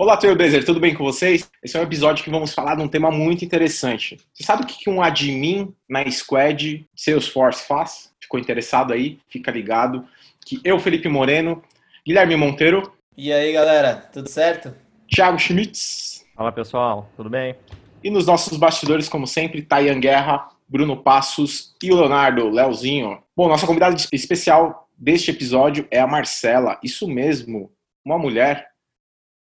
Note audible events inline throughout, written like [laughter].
Olá, Trailblazer, tudo bem com vocês? Esse é um episódio que vamos falar de um tema muito interessante. Você sabe o que um admin na Squad Salesforce faz? Ficou interessado aí? Fica ligado que eu, Felipe Moreno, Guilherme Monteiro. E aí, galera, tudo certo? Thiago Schmitz. Fala, pessoal, tudo bem? E nos nossos bastidores, como sempre, Tayan Guerra, Bruno Passos e o Leonardo, Leozinho. Bom, nossa convidada especial deste episódio é a Marcela. Isso mesmo, uma mulher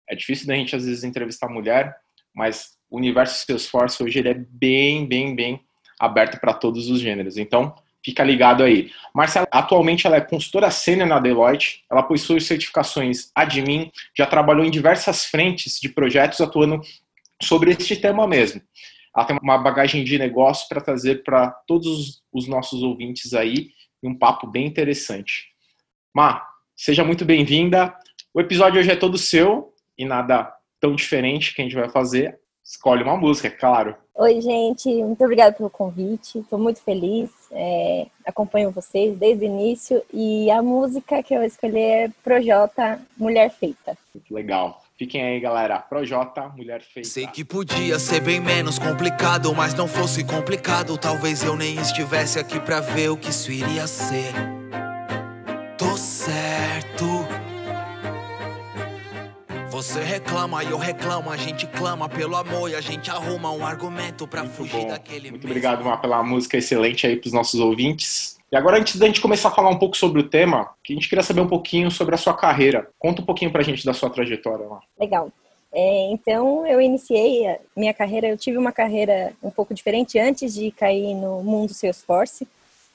é difícil da gente, às vezes, entrevistar mulher, mas o universo Salesforce hoje ele é bem, bem, bem aberto para todos os gêneros. Então, fica ligado aí. Marcela, atualmente ela é consultora sênior na Deloitte, ela possui certificações admin, já trabalhou em diversas frentes de projetos atuando sobre este tema mesmo. Ela tem uma bagagem de negócio para trazer para todos os nossos ouvintes aí um papo bem interessante. Ma, seja muito bem-vinda. O episódio hoje é todo seu e nada tão diferente que a gente vai fazer, escolhe uma música, é claro. Oi, gente, muito obrigada pelo convite, estou muito feliz, é, acompanho vocês desde o início e a música que eu escolhi é Projota Mulher Feita. Muito legal. Fiquem aí, galera. Projota, Mulher Feita. Sei que podia ser bem menos complicado, mas não fosse complicado, talvez eu nem estivesse aqui pra ver o que isso iria ser. Tô certo. Você reclama e eu reclamo, a gente clama pelo amor e a gente arruma um argumento para fugir bom. daquele Muito mesmo. obrigado, Mar, pela música excelente aí para os nossos ouvintes. E agora, antes da gente começar a falar um pouco sobre o tema, que a gente queria saber um pouquinho sobre a sua carreira. Conta um pouquinho pra gente da sua trajetória lá. Legal. É, então, eu iniciei a minha carreira, eu tive uma carreira um pouco diferente antes de cair no mundo Salesforce.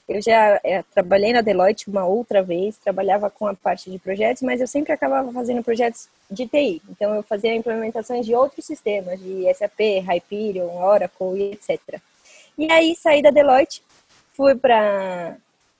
Eu já é, trabalhei na Deloitte uma outra vez, trabalhava com a parte de projetos, mas eu sempre acabava fazendo projetos de TI. Então, eu fazia implementações de outros sistemas, de SAP, Hyperion, Oracle e etc. E aí, saí da Deloitte, fui para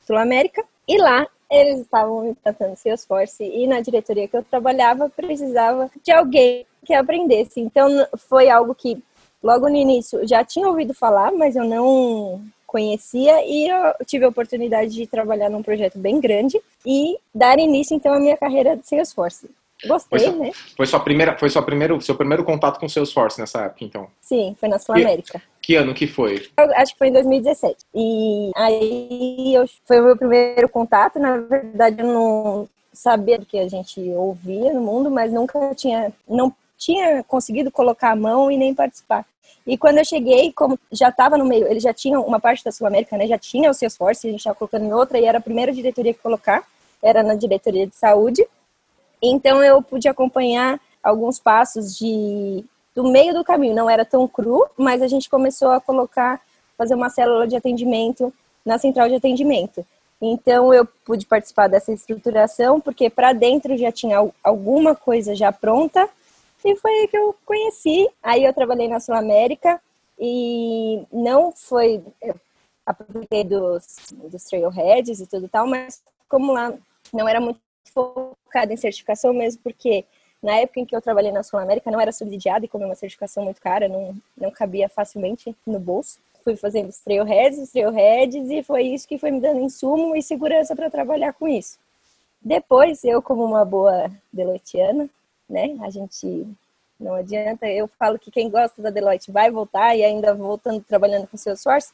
Sul América e lá eles estavam implantando Salesforce e na diretoria que eu trabalhava precisava de alguém que aprendesse. Então, foi algo que logo no início já tinha ouvido falar, mas eu não conhecia e eu tive a oportunidade de trabalhar num projeto bem grande e dar início então à minha carreira de Salesforce. Gostei, Foi né? Foi sua primeira, foi sua primeiro, seu primeiro contato com o Salesforce nessa época, então. Sim, foi na Sul América. Que ano que foi? Eu acho que foi em 2017. E aí eu, foi o meu primeiro contato. Na verdade, eu não sabia do que a gente ouvia no mundo, mas nunca tinha, não tinha conseguido colocar a mão e nem participar. E quando eu cheguei, como já estava no meio, eles já tinham uma parte da Sul América, né? Já tinha o Salesforce, a gente estava colocando em outra e era a primeira diretoria que colocar, era na diretoria de saúde. Então eu pude acompanhar alguns passos de do meio do caminho, não era tão cru, mas a gente começou a colocar, fazer uma célula de atendimento na central de atendimento. Então eu pude participar dessa estruturação, porque para dentro já tinha al- alguma coisa já pronta, e foi aí que eu conheci. Aí eu trabalhei na Sul América e não foi eu aproveitei dos, dos trailheads e tudo tal, mas como lá não era muito focada em certificação mesmo, porque na época em que eu trabalhei na Sul América não era subsidiada e como é uma certificação muito cara, não, não cabia facilmente no bolso. Fui fazendo os trailheads, os trailheads e foi isso que foi me dando insumo e segurança para trabalhar com isso. Depois, eu como uma boa deloitiana, né, a gente não adianta, eu falo que quem gosta da Deloitte vai voltar e ainda voltando trabalhando com Salesforce,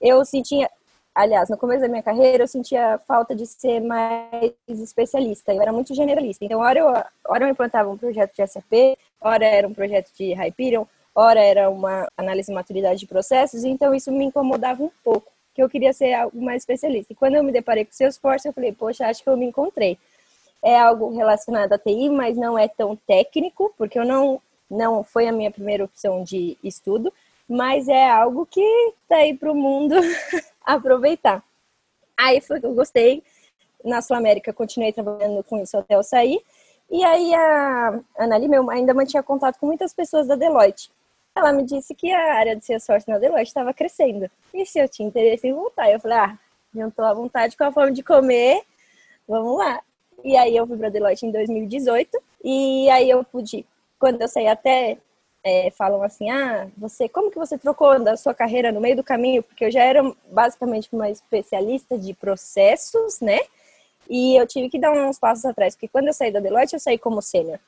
eu sentia, aliás, no começo da minha carreira, eu sentia falta de ser mais especialista. Eu era muito generalista. Então, hora eu, hora eu implantava um projeto de SAP, hora era um projeto de Hyperion, hora era uma análise de maturidade de processos. Então, isso me incomodava um pouco, que eu queria ser algo mais especialista. E quando eu me deparei com Salesforce, eu falei, poxa, acho que eu me encontrei. É algo relacionado à TI, mas não é tão técnico, porque eu não, não foi a minha primeira opção de estudo, mas é algo que está aí para o mundo [laughs] aproveitar. Aí foi que eu gostei. Na Sul América, continuei trabalhando com isso até eu sair. E aí a Ana Lima eu ainda mantinha contato com muitas pessoas da Deloitte. ela me disse que a área de Salesforce na Deloitte estava crescendo. E se eu tinha interesse em voltar, eu falei, ah, não estou à vontade com a fome de comer, vamos lá. E aí eu fui para Deloitte em 2018 e aí eu pude, quando eu saí até é, falam assim, ah, você, como que você trocou da sua carreira no meio do caminho? Porque eu já era basicamente uma especialista de processos, né? E eu tive que dar uns passos atrás, porque quando eu saí da Deloitte, eu saí como sênior.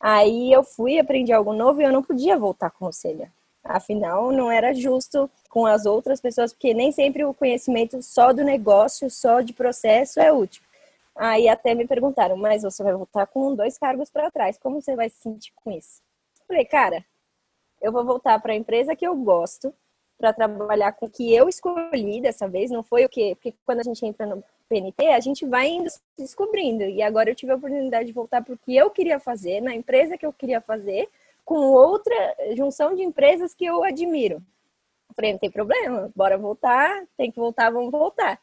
Aí eu fui, aprendi algo novo e eu não podia voltar como sênior. Afinal, não era justo com as outras pessoas, porque nem sempre o conhecimento só do negócio, só de processo é útil. Aí até me perguntaram, mas você vai voltar com dois cargos para trás, como você vai se sentir com isso? Falei, cara, eu vou voltar para a empresa que eu gosto, para trabalhar com o que eu escolhi dessa vez, não foi o que, porque quando a gente entra no PNT, a gente vai indo se descobrindo. E agora eu tive a oportunidade de voltar para o que eu queria fazer, na empresa que eu queria fazer, com outra junção de empresas que eu admiro. Falei, não tem problema, bora voltar, tem que voltar, vamos voltar.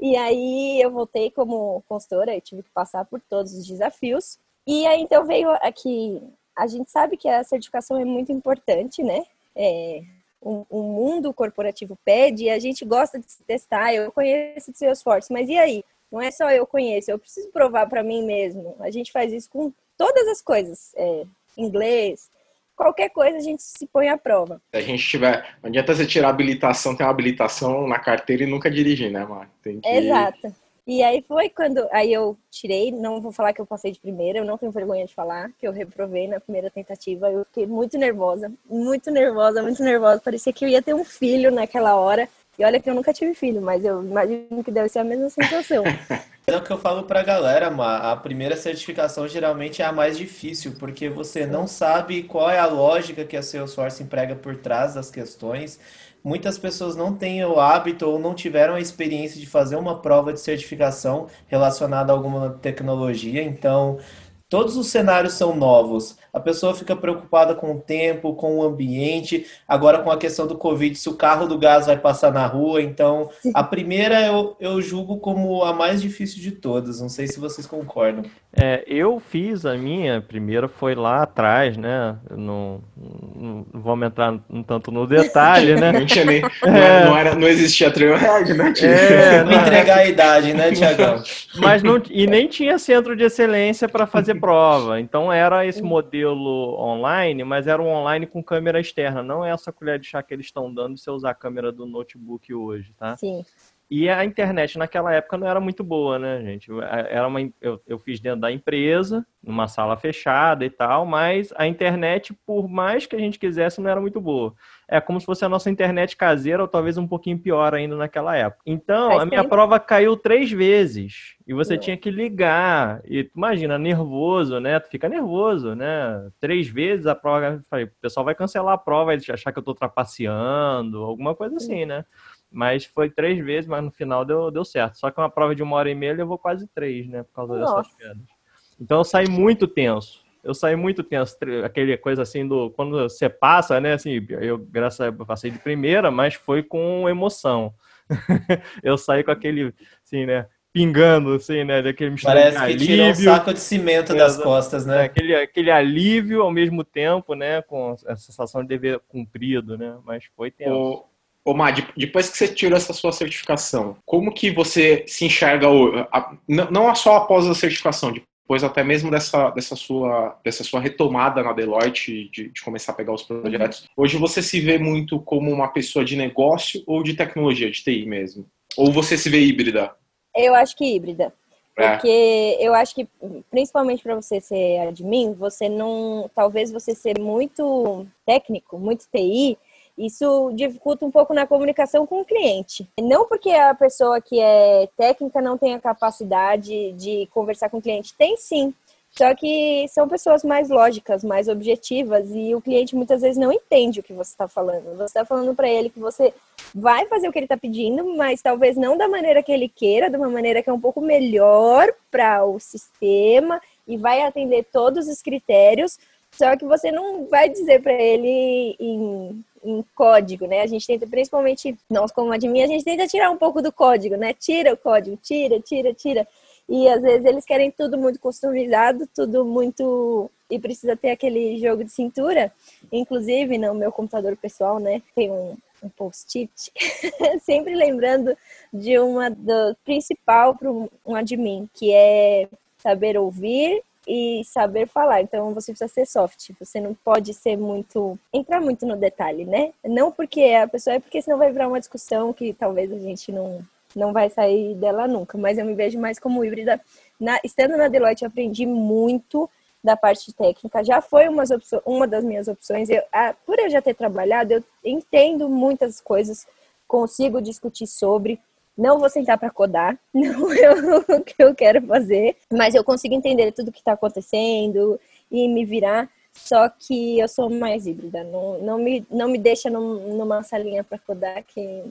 E aí eu voltei como consultora, eu tive que passar por todos os desafios. E aí então veio aqui, a gente sabe que a certificação é muito importante, né? É, o, o, mundo corporativo pede e a gente gosta de se testar. Eu conheço de Salesforce, mas e aí? Não é só eu conheço, eu preciso provar para mim mesmo. A gente faz isso com todas as coisas, é, inglês, qualquer coisa a gente se põe à prova. Se a gente tiver, não adianta você tirar habilitação, ter uma habilitação na carteira e nunca dirigir, né, Mar? Que... Exato. E aí foi quando aí eu tirei, não vou falar que eu passei de primeira, eu não tenho vergonha de falar que eu reprovei na primeira tentativa. Eu fiquei muito nervosa, muito nervosa, muito nervosa. Parecia que eu ia ter um filho naquela hora. E olha que eu nunca tive filho, mas eu imagino que deve ser a mesma sensação. [laughs] É o que eu falo pra galera. A primeira certificação geralmente é a mais difícil, porque você não sabe qual é a lógica que a Salesforce emprega por trás das questões muitas pessoas não têm o hábito ou não tiveram a experiência de fazer uma prova de certificação relacionada a alguma tecnologia. Então, todos os cenários são novos. A pessoa fica preocupada com o tempo, com o ambiente, agora com a questão do Covid, se o carro do gás vai passar na rua. Então, a primeira eu, eu julgo como a mais difícil de todas. Não sei se vocês concordam. É, eu fiz a minha, primeira foi lá atrás, né? Não, não, não vamos entrar um tanto no detalhe, né? [laughs] não tinha nem. [laughs] Não, é. não, era, não existia Trailhead, né? É, não entregar a idade, né, Tiagão? Mas não, e nem tinha centro de excelência para fazer prova. Então era esse modelo modelo online, mas era um online com câmera externa, não é essa colher de chá que eles estão dando se você usar a câmera do notebook hoje, tá? Sim. E a internet naquela época não era muito boa, né, gente? Era uma, eu, eu fiz dentro da empresa, numa sala fechada e tal, mas a internet, por mais que a gente quisesse, não era muito boa. É como se fosse a nossa internet caseira, ou talvez um pouquinho pior ainda naquela época. Então, a minha prova caiu três vezes. E você não. tinha que ligar. E imagina, nervoso, né? Tu fica nervoso, né? Três vezes a prova. Falei, o pessoal vai cancelar a prova, vai achar que eu tô trapaceando, alguma coisa assim, né? Mas foi três vezes, mas no final deu, deu certo. Só que uma prova de uma hora e meia levou quase três, né? Por causa Nossa. dessas quedas. Então eu saí muito tenso. Eu saí muito tenso. Aquele coisa assim do. Quando você passa, né? Assim, eu, graças a Deus, passei de primeira, mas foi com emoção. [laughs] eu saí com aquele, assim, né? Pingando, assim, né? Daquele Parece que alívio, tirou um saco de cimento das costas, né? Aquele, aquele alívio ao mesmo tempo, né? Com a sensação de dever cumprido, né? Mas foi tenso. O Ô, Má, depois que você tirou essa sua certificação, como que você se enxerga, não só após a certificação, depois até mesmo dessa, dessa, sua, dessa sua retomada na Deloitte, de, de começar a pegar os projetos, hoje você se vê muito como uma pessoa de negócio ou de tecnologia, de TI mesmo? Ou você se vê híbrida? Eu acho que híbrida. É. Porque eu acho que, principalmente para você ser admin, você não. Talvez você ser muito técnico, muito TI, isso dificulta um pouco na comunicação com o cliente. Não porque a pessoa que é técnica não tenha capacidade de conversar com o cliente, tem sim. Só que são pessoas mais lógicas, mais objetivas, e o cliente muitas vezes não entende o que você está falando. Você está falando para ele que você vai fazer o que ele está pedindo, mas talvez não da maneira que ele queira, de uma maneira que é um pouco melhor para o sistema e vai atender todos os critérios. Só que você não vai dizer para ele em em código, né? A gente tenta, principalmente nós como admin, a gente tenta tirar um pouco do código, né? Tira o código, tira, tira, tira. E às vezes eles querem tudo muito customizado, tudo muito. e precisa ter aquele jogo de cintura. Inclusive, no meu computador pessoal, né, tem um, um post-it, [laughs] sempre lembrando de uma do principal para um admin, que é saber ouvir e saber falar. Então você precisa ser soft. Você não pode ser muito entrar muito no detalhe, né? Não porque a pessoa é porque senão vai virar uma discussão que talvez a gente não não vai sair dela nunca. Mas eu me vejo mais como híbrida. Na, estando na Deloitte, eu aprendi muito da parte técnica. Já foi uma, uma das minhas opções. Eu, a, por eu já ter trabalhado, eu entendo muitas coisas, consigo discutir sobre. Não vou sentar para codar, [laughs] não é o que eu quero fazer, mas eu consigo entender tudo que está acontecendo e me virar. Só que eu sou mais híbrida, não, não, me, não me deixa num, numa salinha para codar que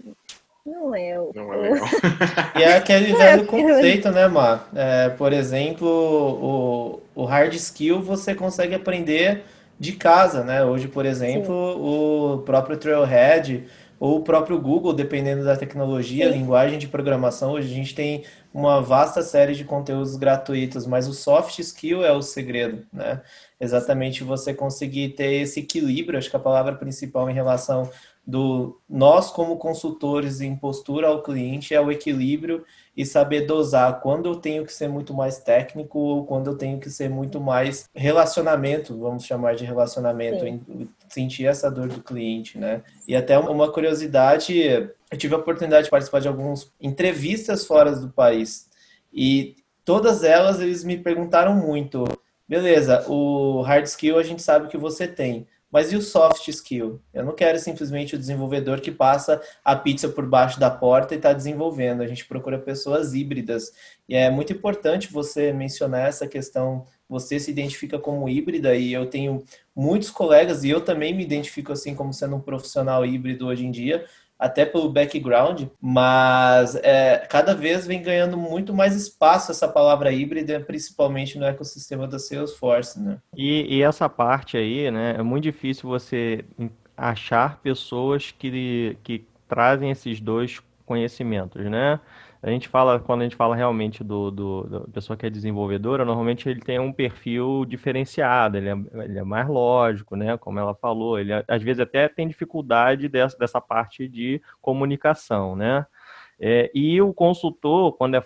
não é o. Não é legal. [laughs] e é aquele [laughs] velho conceito, né, Mar? É, por exemplo, o, o hard skill você consegue aprender de casa, né? Hoje, por exemplo, Sim. o próprio Trailhead ou o próprio Google, dependendo da tecnologia, Sim. linguagem de programação, hoje a gente tem uma vasta série de conteúdos gratuitos, mas o soft skill é o segredo, né? Exatamente você conseguir ter esse equilíbrio, acho que a palavra principal em relação do nós como consultores em postura ao cliente é o equilíbrio e saber dosar quando eu tenho que ser muito mais técnico ou quando eu tenho que ser muito mais relacionamento, vamos chamar de relacionamento, em, sentir essa dor do cliente, né? E até uma curiosidade, eu tive a oportunidade de participar de algumas entrevistas fora do país e todas elas eles me perguntaram muito, beleza, o hard skill a gente sabe que você tem, mas e o soft skill? Eu não quero simplesmente o desenvolvedor que passa a pizza por baixo da porta e está desenvolvendo. A gente procura pessoas híbridas. E é muito importante você mencionar essa questão. Você se identifica como híbrida e eu tenho muitos colegas, e eu também me identifico assim como sendo um profissional híbrido hoje em dia, até pelo background, mas é, cada vez vem ganhando muito mais espaço essa palavra híbrida, principalmente no ecossistema da Salesforce, né? E, e essa parte aí, né, é muito difícil você achar pessoas que, que trazem esses dois conhecimentos, né? A gente fala, quando a gente fala realmente do, do, da pessoa que é desenvolvedora, normalmente ele tem um perfil diferenciado, ele é, ele é mais lógico, né? Como ela falou, ele às vezes até tem dificuldade dessa, dessa parte de comunicação, né? É, e o consultor, quando é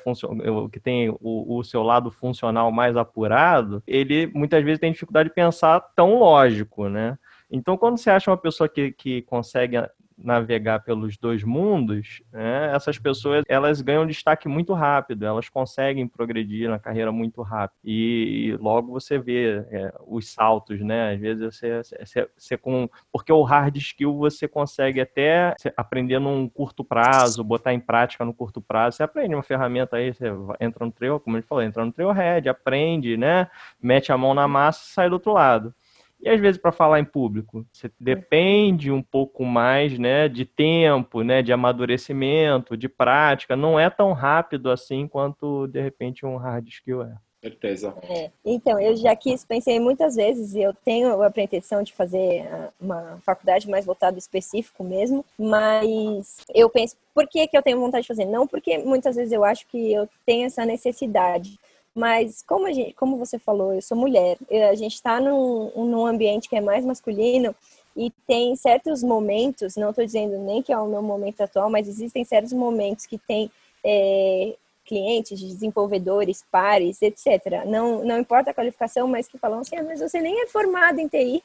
que tem o, o, seu lado funcional mais apurado, ele muitas vezes tem dificuldade de pensar tão lógico, né? Então, quando você acha uma pessoa que, que consegue navegar pelos dois mundos, né, essas pessoas elas ganham destaque muito rápido, elas conseguem progredir na carreira muito rápido e, e logo você vê é, os saltos, né? Às vezes você, você, você, com porque o hard skill você consegue até aprender num curto prazo, botar em prática no curto prazo. Você aprende uma ferramenta aí, você entra no trail, como ele falou, entra no trailhead, aprende, né? Mete a mão na massa e sai do outro lado. E às vezes para falar em público, você depende um pouco mais, né, de tempo, né, de amadurecimento, de prática, não é tão rápido assim quanto de repente um hard skill é. Certeza. É. Então, eu já quis, pensei muitas vezes, e eu tenho a pretensão de fazer uma faculdade mais voltada específico mesmo, mas eu penso, por que, que eu tenho vontade de fazer? Não porque muitas vezes eu acho que eu tenho essa necessidade, mas como, a gente, como você falou, eu sou mulher, a gente está num, num ambiente que é mais masculino e tem certos momentos, não estou dizendo nem que é o meu momento atual, mas existem certos momentos que tem é, clientes, desenvolvedores, pares, etc. Não, não importa a qualificação, mas que falam assim, ah, mas você nem é formado em TI.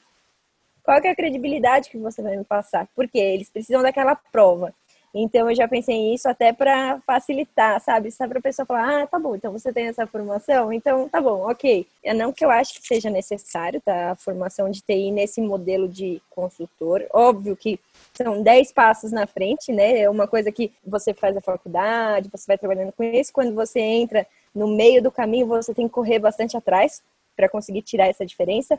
Qual é a credibilidade que você vai me passar? Porque eles precisam daquela prova. Então eu já pensei nisso até para facilitar, sabe? Só para a pessoa falar, ah, tá bom, então você tem essa formação, então tá bom, ok. É não que eu acho que seja necessário tá, a formação de TI nesse modelo de consultor. Óbvio que são 10 passos na frente, né? É uma coisa que você faz a faculdade, você vai trabalhando com isso. Quando você entra no meio do caminho, você tem que correr bastante atrás para conseguir tirar essa diferença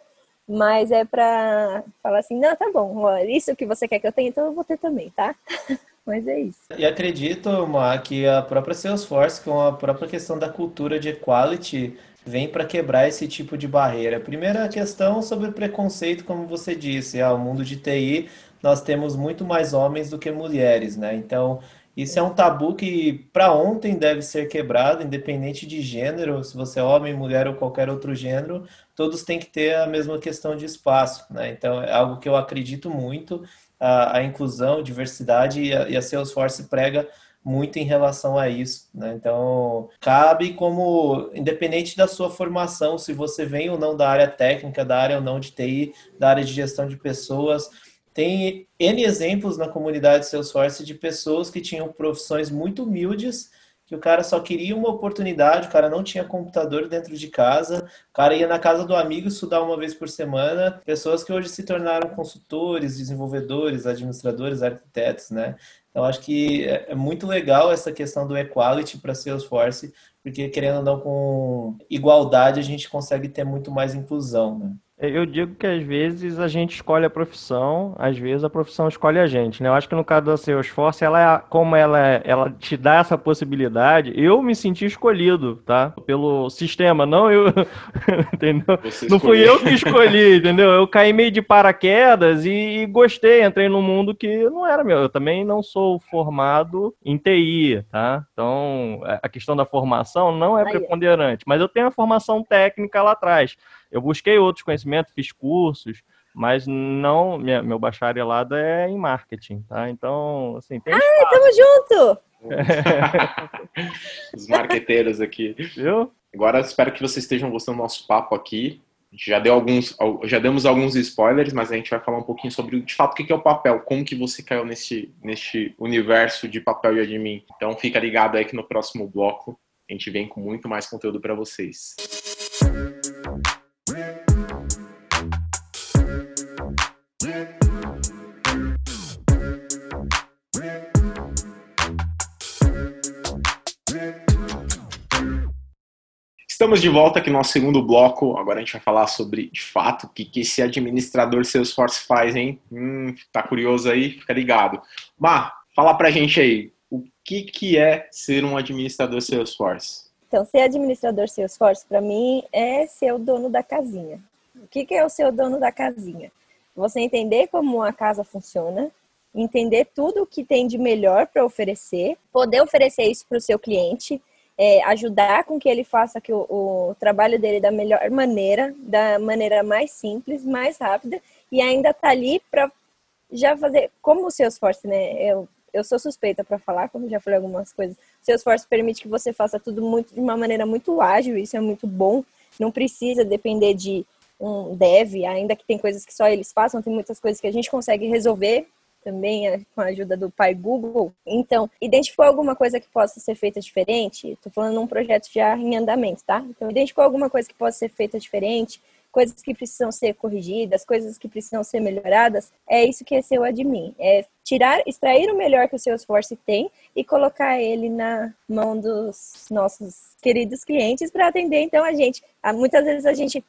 mas é para falar assim, não, tá bom, isso que você quer que eu tenha, então eu vou ter também, tá? [laughs] Mas é isso. E acredito, Ma, que a própria Salesforce, com a própria questão da cultura de equality, vem para quebrar esse tipo de barreira. Primeira questão sobre preconceito, como você disse, ah, mundo de TI, nós temos muito mais homens do que mulheres, né? Então, Isso é um tabu que para ontem deve ser quebrado, independente de gênero, se você é homem, mulher ou qualquer outro gênero, todos têm que ter a mesma questão de espaço, né? Então é algo que eu acredito muito, a, a inclusão, diversidade e a, e a Salesforce prega muito em relação a isso. Né? Então, cabe como, independente da sua formação, se você vem ou não da área técnica, da área ou não de TI, da área de gestão de pessoas, tem N exemplos na comunidade Salesforce de pessoas que tinham profissões muito humildes, que o cara só queria uma oportunidade, o cara não tinha computador dentro de casa, o cara ia na casa do amigo estudar uma vez por semana, pessoas que hoje se tornaram consultores, desenvolvedores, administradores, arquitetos, né? Então, acho que é, é muito legal essa questão do equality para Salesforce, porque querendo ou não, com igualdade a gente consegue ter muito mais inclusão, né? Eu digo que às vezes a gente escolhe a profissão, às vezes a profissão escolhe a gente, né? Eu acho que no caso da Salesforce, ela é, como ela, é, ela te dá essa possibilidade, eu me senti escolhido, tá? Pelo sistema, não eu, [laughs] entendeu? não fui eu que escolhi, [laughs] entendeu? Eu caí meio de paraquedas e, e gostei, entrei num mundo que não era meu. Eu também não sou formado em TI, tá? Então, a questão da formação não é preponderante, mas eu tenho a formação técnica lá atrás. Eu busquei outros conhecimentos, fiz cursos, mas não, minha, meu bacharelado é em marketing, tá? Então, assim, tem. Ah, tamo junto! [laughs] Os marqueteiros aqui. Viu? Agora espero que vocês estejam gostando do nosso papo aqui. Já deu alguns, já demos alguns spoilers, mas a gente vai falar um pouquinho sobre de fato o que é o papel, como que você caiu nesse, nesse universo de papel e admin. Então fica ligado aí que no próximo bloco a gente vem com muito mais conteúdo para vocês. Estamos de volta aqui no nosso segundo bloco. Agora a gente vai falar sobre, de fato, o que, que esse administrador Salesforce faz, hein? Hum, tá curioso aí? Fica ligado. Mar, fala pra gente aí, o que, que é ser um administrador Salesforce? Então, ser administrador Salesforce, para mim, é ser o dono da casinha. O que, que é o ser o dono da casinha? Você entender como a casa funciona, entender tudo o que tem de melhor para oferecer, poder oferecer isso para o seu cliente, é, ajudar com que ele faça que o, o, trabalho dele da melhor maneira, da maneira mais simples, mais rápida, e ainda tá ali para já fazer, como o Salesforce, né? Eu, eu sou suspeita para falar, como já falei algumas coisas. O Salesforce permite que você faça tudo muito de uma maneira muito ágil, isso é muito bom. Não precisa depender de um dev, ainda que tem coisas que só eles façam, tem muitas coisas que a gente consegue resolver também é, com a ajuda do pai Google. Então, identificou alguma coisa que possa ser feita diferente? Estou falando num projeto já em andamento, tá? Então, identificou alguma coisa que possa ser feita diferente? Coisas que precisam ser corrigidas, coisas que precisam ser melhoradas, é isso que é seu admin. É tirar, extrair o melhor que o Salesforce tem e colocar ele na mão dos nossos queridos clientes para atender então a gente. Ah, muitas vezes a gente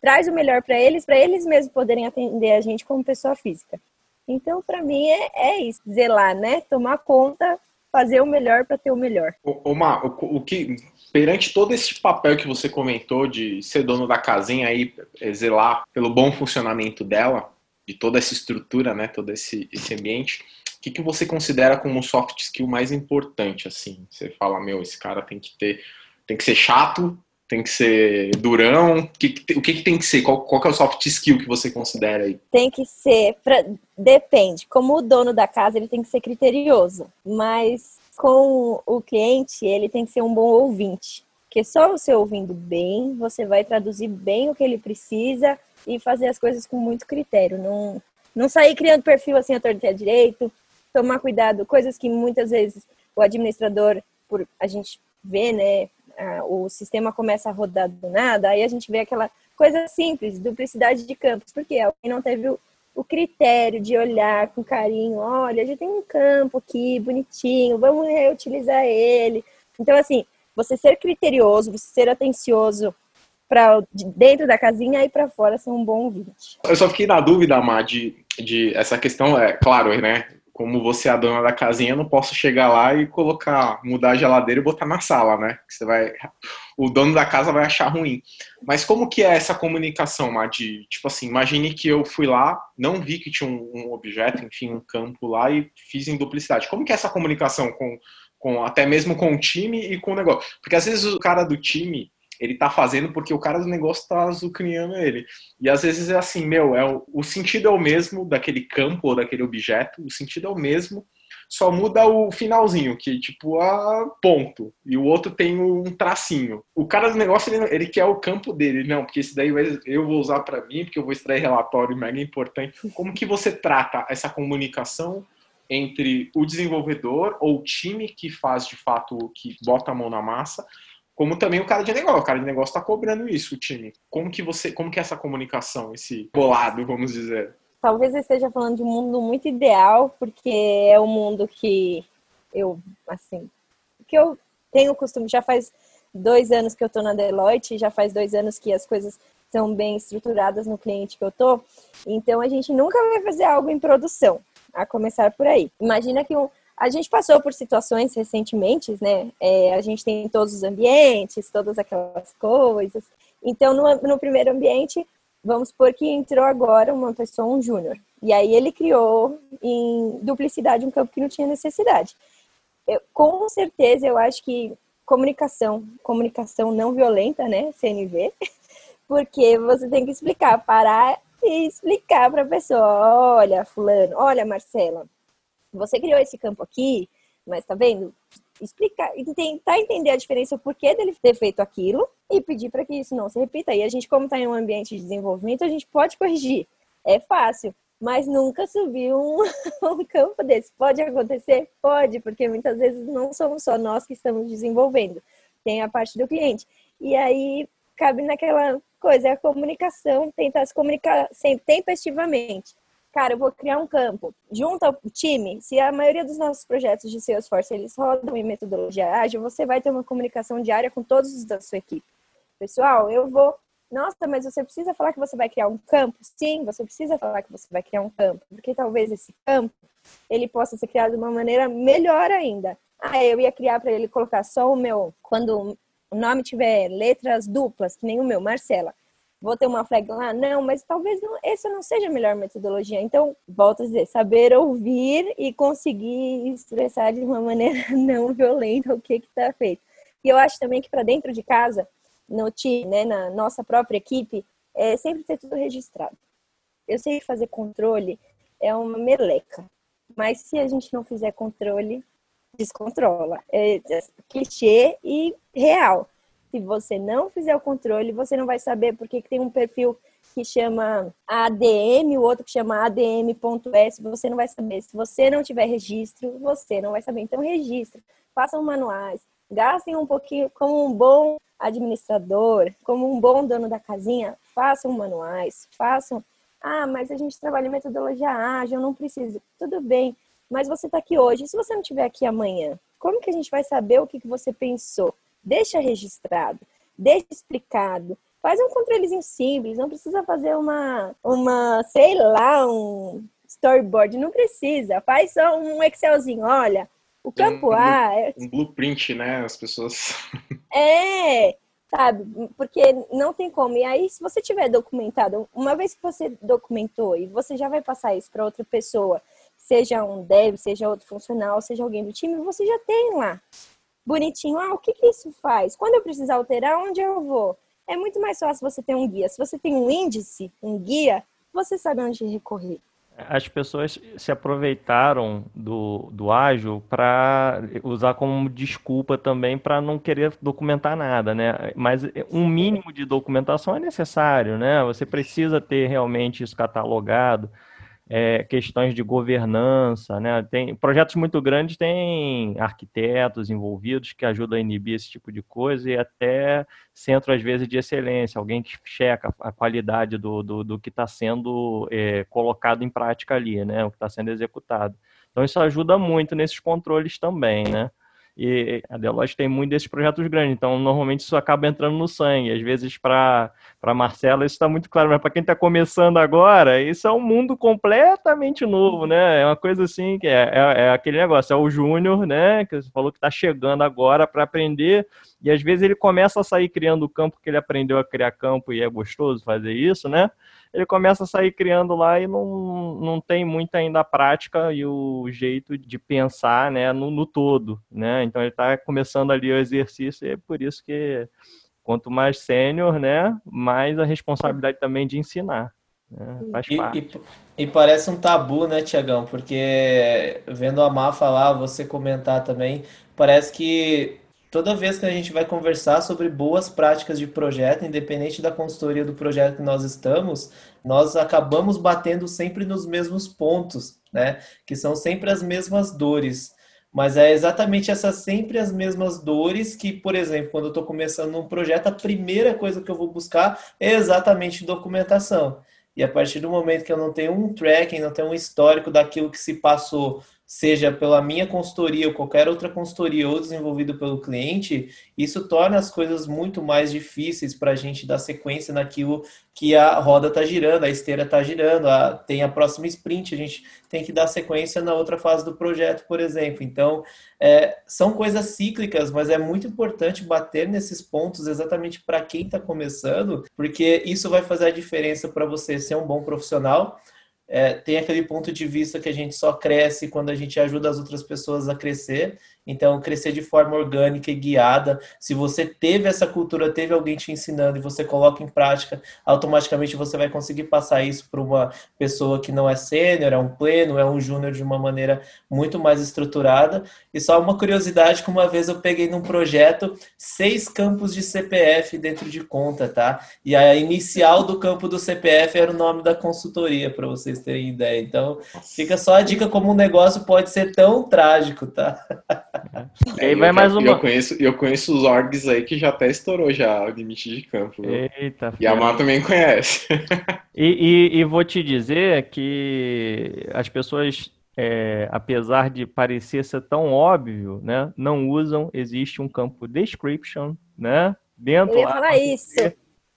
traz o melhor para eles, para eles mesmos poderem atender a gente como pessoa física. Então, para mim, é, é isso, zelar, né? Tomar conta, fazer o melhor para ter o melhor. Uma, o, o que, perante todo esse papel que você comentou de ser dono da casinha aí, é, zelar pelo bom funcionamento dela, de toda essa estrutura, né, todo esse, esse ambiente, o que, que você considera como soft skill mais importante, assim? Você fala, meu, esse cara tem que ter, tem que ser chato, tem que ser durão? Que, o que, que tem que ser? Qual, qual é o soft skill que você considera aí? Tem que ser, pra, depende. Como o dono da casa, ele tem que ser criterioso. Mas com o cliente, ele tem que ser um bom ouvinte. Porque só você ouvindo bem, você vai traduzir bem o que ele precisa e fazer as coisas com muito critério. Não, não sair criando perfil assim, a torta direito, tomar cuidado, coisas que muitas vezes o administrador, por a gente vê, né, o sistema começa a rodar do nada, aí a gente vê aquela coisa simples, duplicidade de campos, porque alguém não teve o, o critério de olhar com carinho, olha, a gente tem um campo aqui bonitinho, vamos reutilizar ele. Então, assim, você ser criterioso, você ser atencioso para dentro da casinha e para fora ser um bom ouvinte. Eu só fiquei na dúvida, Amar, de, de essa questão, é claro, né? Como você é a dona da casinha, eu não posso chegar lá e colocar, mudar a geladeira e botar na sala, né? Você vai, o dono da casa vai achar ruim. Mas como que é essa comunicação? Tipo assim, imagine que eu fui lá, não vi que tinha um, um, objeto, enfim, um campo lá e fiz em duplicidade. Como que é essa comunicação com, com até mesmo com o time e com o negócio? Porque às vezes o cara do time ele tá fazendo porque o cara do negócio tá azucrinhando ele. E às vezes é assim, meu, é o, o sentido é o mesmo daquele campo ou daquele objeto, o sentido é o mesmo, só muda o finalzinho, que tipo, a ponto. E o outro tem um tracinho. O cara do negócio, ele, ele quer o campo dele. Não, porque esse daí eu vou usar para mim, porque eu vou extrair relatório mega importante. Como que você trata essa comunicação entre o desenvolvedor ou o time que faz de fato, que bota a mão na massa, como também o cara de negócio. O cara de negócio está cobrando isso, o time. Como que você, como que é essa comunicação, esse bolado, vamos dizer? Talvez eu esteja falando de um mundo muito ideal, porque é um mundo que eu, assim, que eu tenho o costume, já faz dois anos que eu estou na Deloitte, já faz dois anos que as coisas estão bem estruturadas no cliente que eu tô. Então a gente nunca vai fazer algo em produção, a começar por aí. Imagina que um, a gente passou por situações recentemente, né? É, a gente tem todos os ambientes, todas aquelas coisas. Então, no, no primeiro ambiente, vamos supor que entrou agora uma pessoa, um júnior. E aí ele criou em duplicidade um campo que não tinha necessidade. Eu, com certeza, eu acho que comunicação, comunicação não violenta, né? CNV, [laughs] porque você tem que explicar, parar e explicar para a pessoa: olha, Fulano, olha, Marcela você criou esse campo aqui, mas tá vendo? Explicar tentar entender a diferença, o porquê dele ter feito aquilo e pedir para que isso não se repita. E a gente, como está em um ambiente de desenvolvimento, a gente pode corrigir. É fácil, mas nunca subir um, [laughs] um campo desse. Pode acontecer? Pode, porque muitas vezes não somos só nós que estamos desenvolvendo, tem a parte do cliente. E aí cabe naquela coisa, é a comunicação, tentar se comunicar sempre tempestivamente cara, eu vou criar um campo. Junta o time, se a maioria dos nossos projetos de Salesforce eles rodam em metodologia ágil, você vai ter uma comunicação diária com todos os da sua equipe. Pessoal, eu vou. Nossa, mas você precisa falar que você vai criar um campo? Sim, você precisa falar que você vai criar um campo, porque talvez esse campo ele possa ser criado de uma maneira melhor ainda. Ah, eu ia criar para ele colocar só o meu, quando o nome tiver letras duplas, que nem o meu, Marcela vou ter uma flag lá? Não, mas talvez não, essa não seja a melhor metodologia. Então, volto a dizer, saber ouvir e conseguir expressar de uma maneira [laughs] não violenta o que está feito. E eu acho também que para dentro de casa, no time, né, na nossa própria equipe, é sempre ter tudo registrado. Eu sei que fazer controle é uma meleca, mas se a gente não fizer controle, descontrola. É, é clichê e real se você não fizer o controle, você não vai saber porque tem um perfil que chama ADM, o outro que chama ADM.S, você não vai saber. Se você não tiver registro, você não vai saber. Então, registro, façam manuais, gastem um pouquinho como um bom administrador, como um bom dono da casinha, façam manuais, façam. Ah, mas a gente trabalha em metodologia ágil, eu não preciso. Tudo bem, mas você está aqui hoje. E se você não estiver aqui amanhã, como que a gente vai saber o que, que você pensou? Deixa registrado, deixa explicado. Faz um controlezinho simples, não precisa fazer uma, uma, sei lá, um storyboard, não precisa. Faz só um Excelzinho, olha, o campo um, A... É... Um blueprint, né, as pessoas... [laughs] É, sabe? Porque não tem como. E aí, se você tiver documentado, uma vez que você documentou e você já vai passar isso para outra pessoa, seja um dev, seja outro funcional, seja alguém do time, você já tem lá bonitinho. Ah, o que, que isso faz? Quando eu precisar alterar, onde eu vou? É muito mais fácil você ter um guia. Se você tem um índice, um guia, você sabe onde recorrer. As pessoas se aproveitaram do, do ágil para usar como desculpa também para não querer documentar nada, né? Mas um mínimo de documentação é necessário, né? Você precisa ter realmente isso catalogado é, questões de governança, né? Tem projetos muito grandes têm arquitetos envolvidos que ajudam a inibir esse tipo de coisa e até centro às vezes de excelência, alguém que checa a qualidade do, do, do que está sendo é, colocado em prática ali, né? O que está sendo executado. Então isso ajuda muito nesses controles também, né? E a Deloitte tem muito desses projetos grandes, então normalmente isso acaba entrando no sangue. Às vezes, para Marcela, isso está muito claro, mas para quem está começando agora, isso é um mundo completamente novo, né? É uma coisa assim que é, é, é aquele negócio, é o júnior, né? Que você falou que está chegando agora para aprender, e às vezes ele começa a sair criando o campo que ele aprendeu a criar campo e é gostoso fazer isso, né? Ele começa a sair criando lá e não, não tem muito ainda a prática e o jeito de pensar né, no, no todo. Né? Então ele está começando ali o exercício e é por isso que quanto mais sênior, né, mais a responsabilidade também de ensinar. Né? Faz e, parte. E, e, parece um tabu, né, Tiagão? Porque vendo a Má falar, você comentar também, parece que toda vez que a gente vai conversar sobre boas práticas de projeto, independente da consultoria do projeto que nós estamos, nós acabamos batendo sempre nos mesmos pontos, né? Que são sempre as mesmas dores. Mas é exatamente essas sempre as mesmas dores que, por exemplo, quando eu estou começando um projeto, a primeira coisa que eu vou buscar é exatamente documentação. E a partir do momento que eu não tenho um tracking, não tenho um histórico daquilo que se passou seja pela minha consultoria ou qualquer outra consultoria ou desenvolvido pelo cliente, isso torna as coisas muito mais difíceis para a gente dar sequência naquilo que a roda está girando, a esteira está girando, a, tem a próxima sprint, a gente tem que dar sequência na outra fase do projeto, por exemplo. Então, é, são coisas cíclicas, mas é muito importante bater nesses pontos exatamente para quem está começando, porque isso vai fazer a diferença para você ser um bom profissional é, tem aquele ponto de vista que a gente só cresce quando a gente ajuda as outras pessoas a crescer. Então, crescer de forma orgânica e guiada. Se você teve essa cultura, teve alguém te ensinando e você coloca em prática, automaticamente você vai conseguir passar isso para uma pessoa que não é sênior, é um pleno, é um júnior de uma maneira muito mais estruturada. E só uma curiosidade que uma vez eu peguei num projeto seis campos de CPF dentro de conta, tá? E a inicial do campo do CPF era o nome da consultoria, para vocês terem ideia. Então, fica só a dica como um negócio pode ser tão trágico, tá? [laughs] E aí vai eu, mais uma. Eu conheço, eu conheço os orgs aí que já até estourou já o limite de campo. viu? Eita, E a Má também conhece. [laughs] E, e- e vou te dizer que as pessoas, é, apesar de parecer ser tão óbvio, né, não usam, existe um campo description, né, dentro Eu ia lá, falar isso.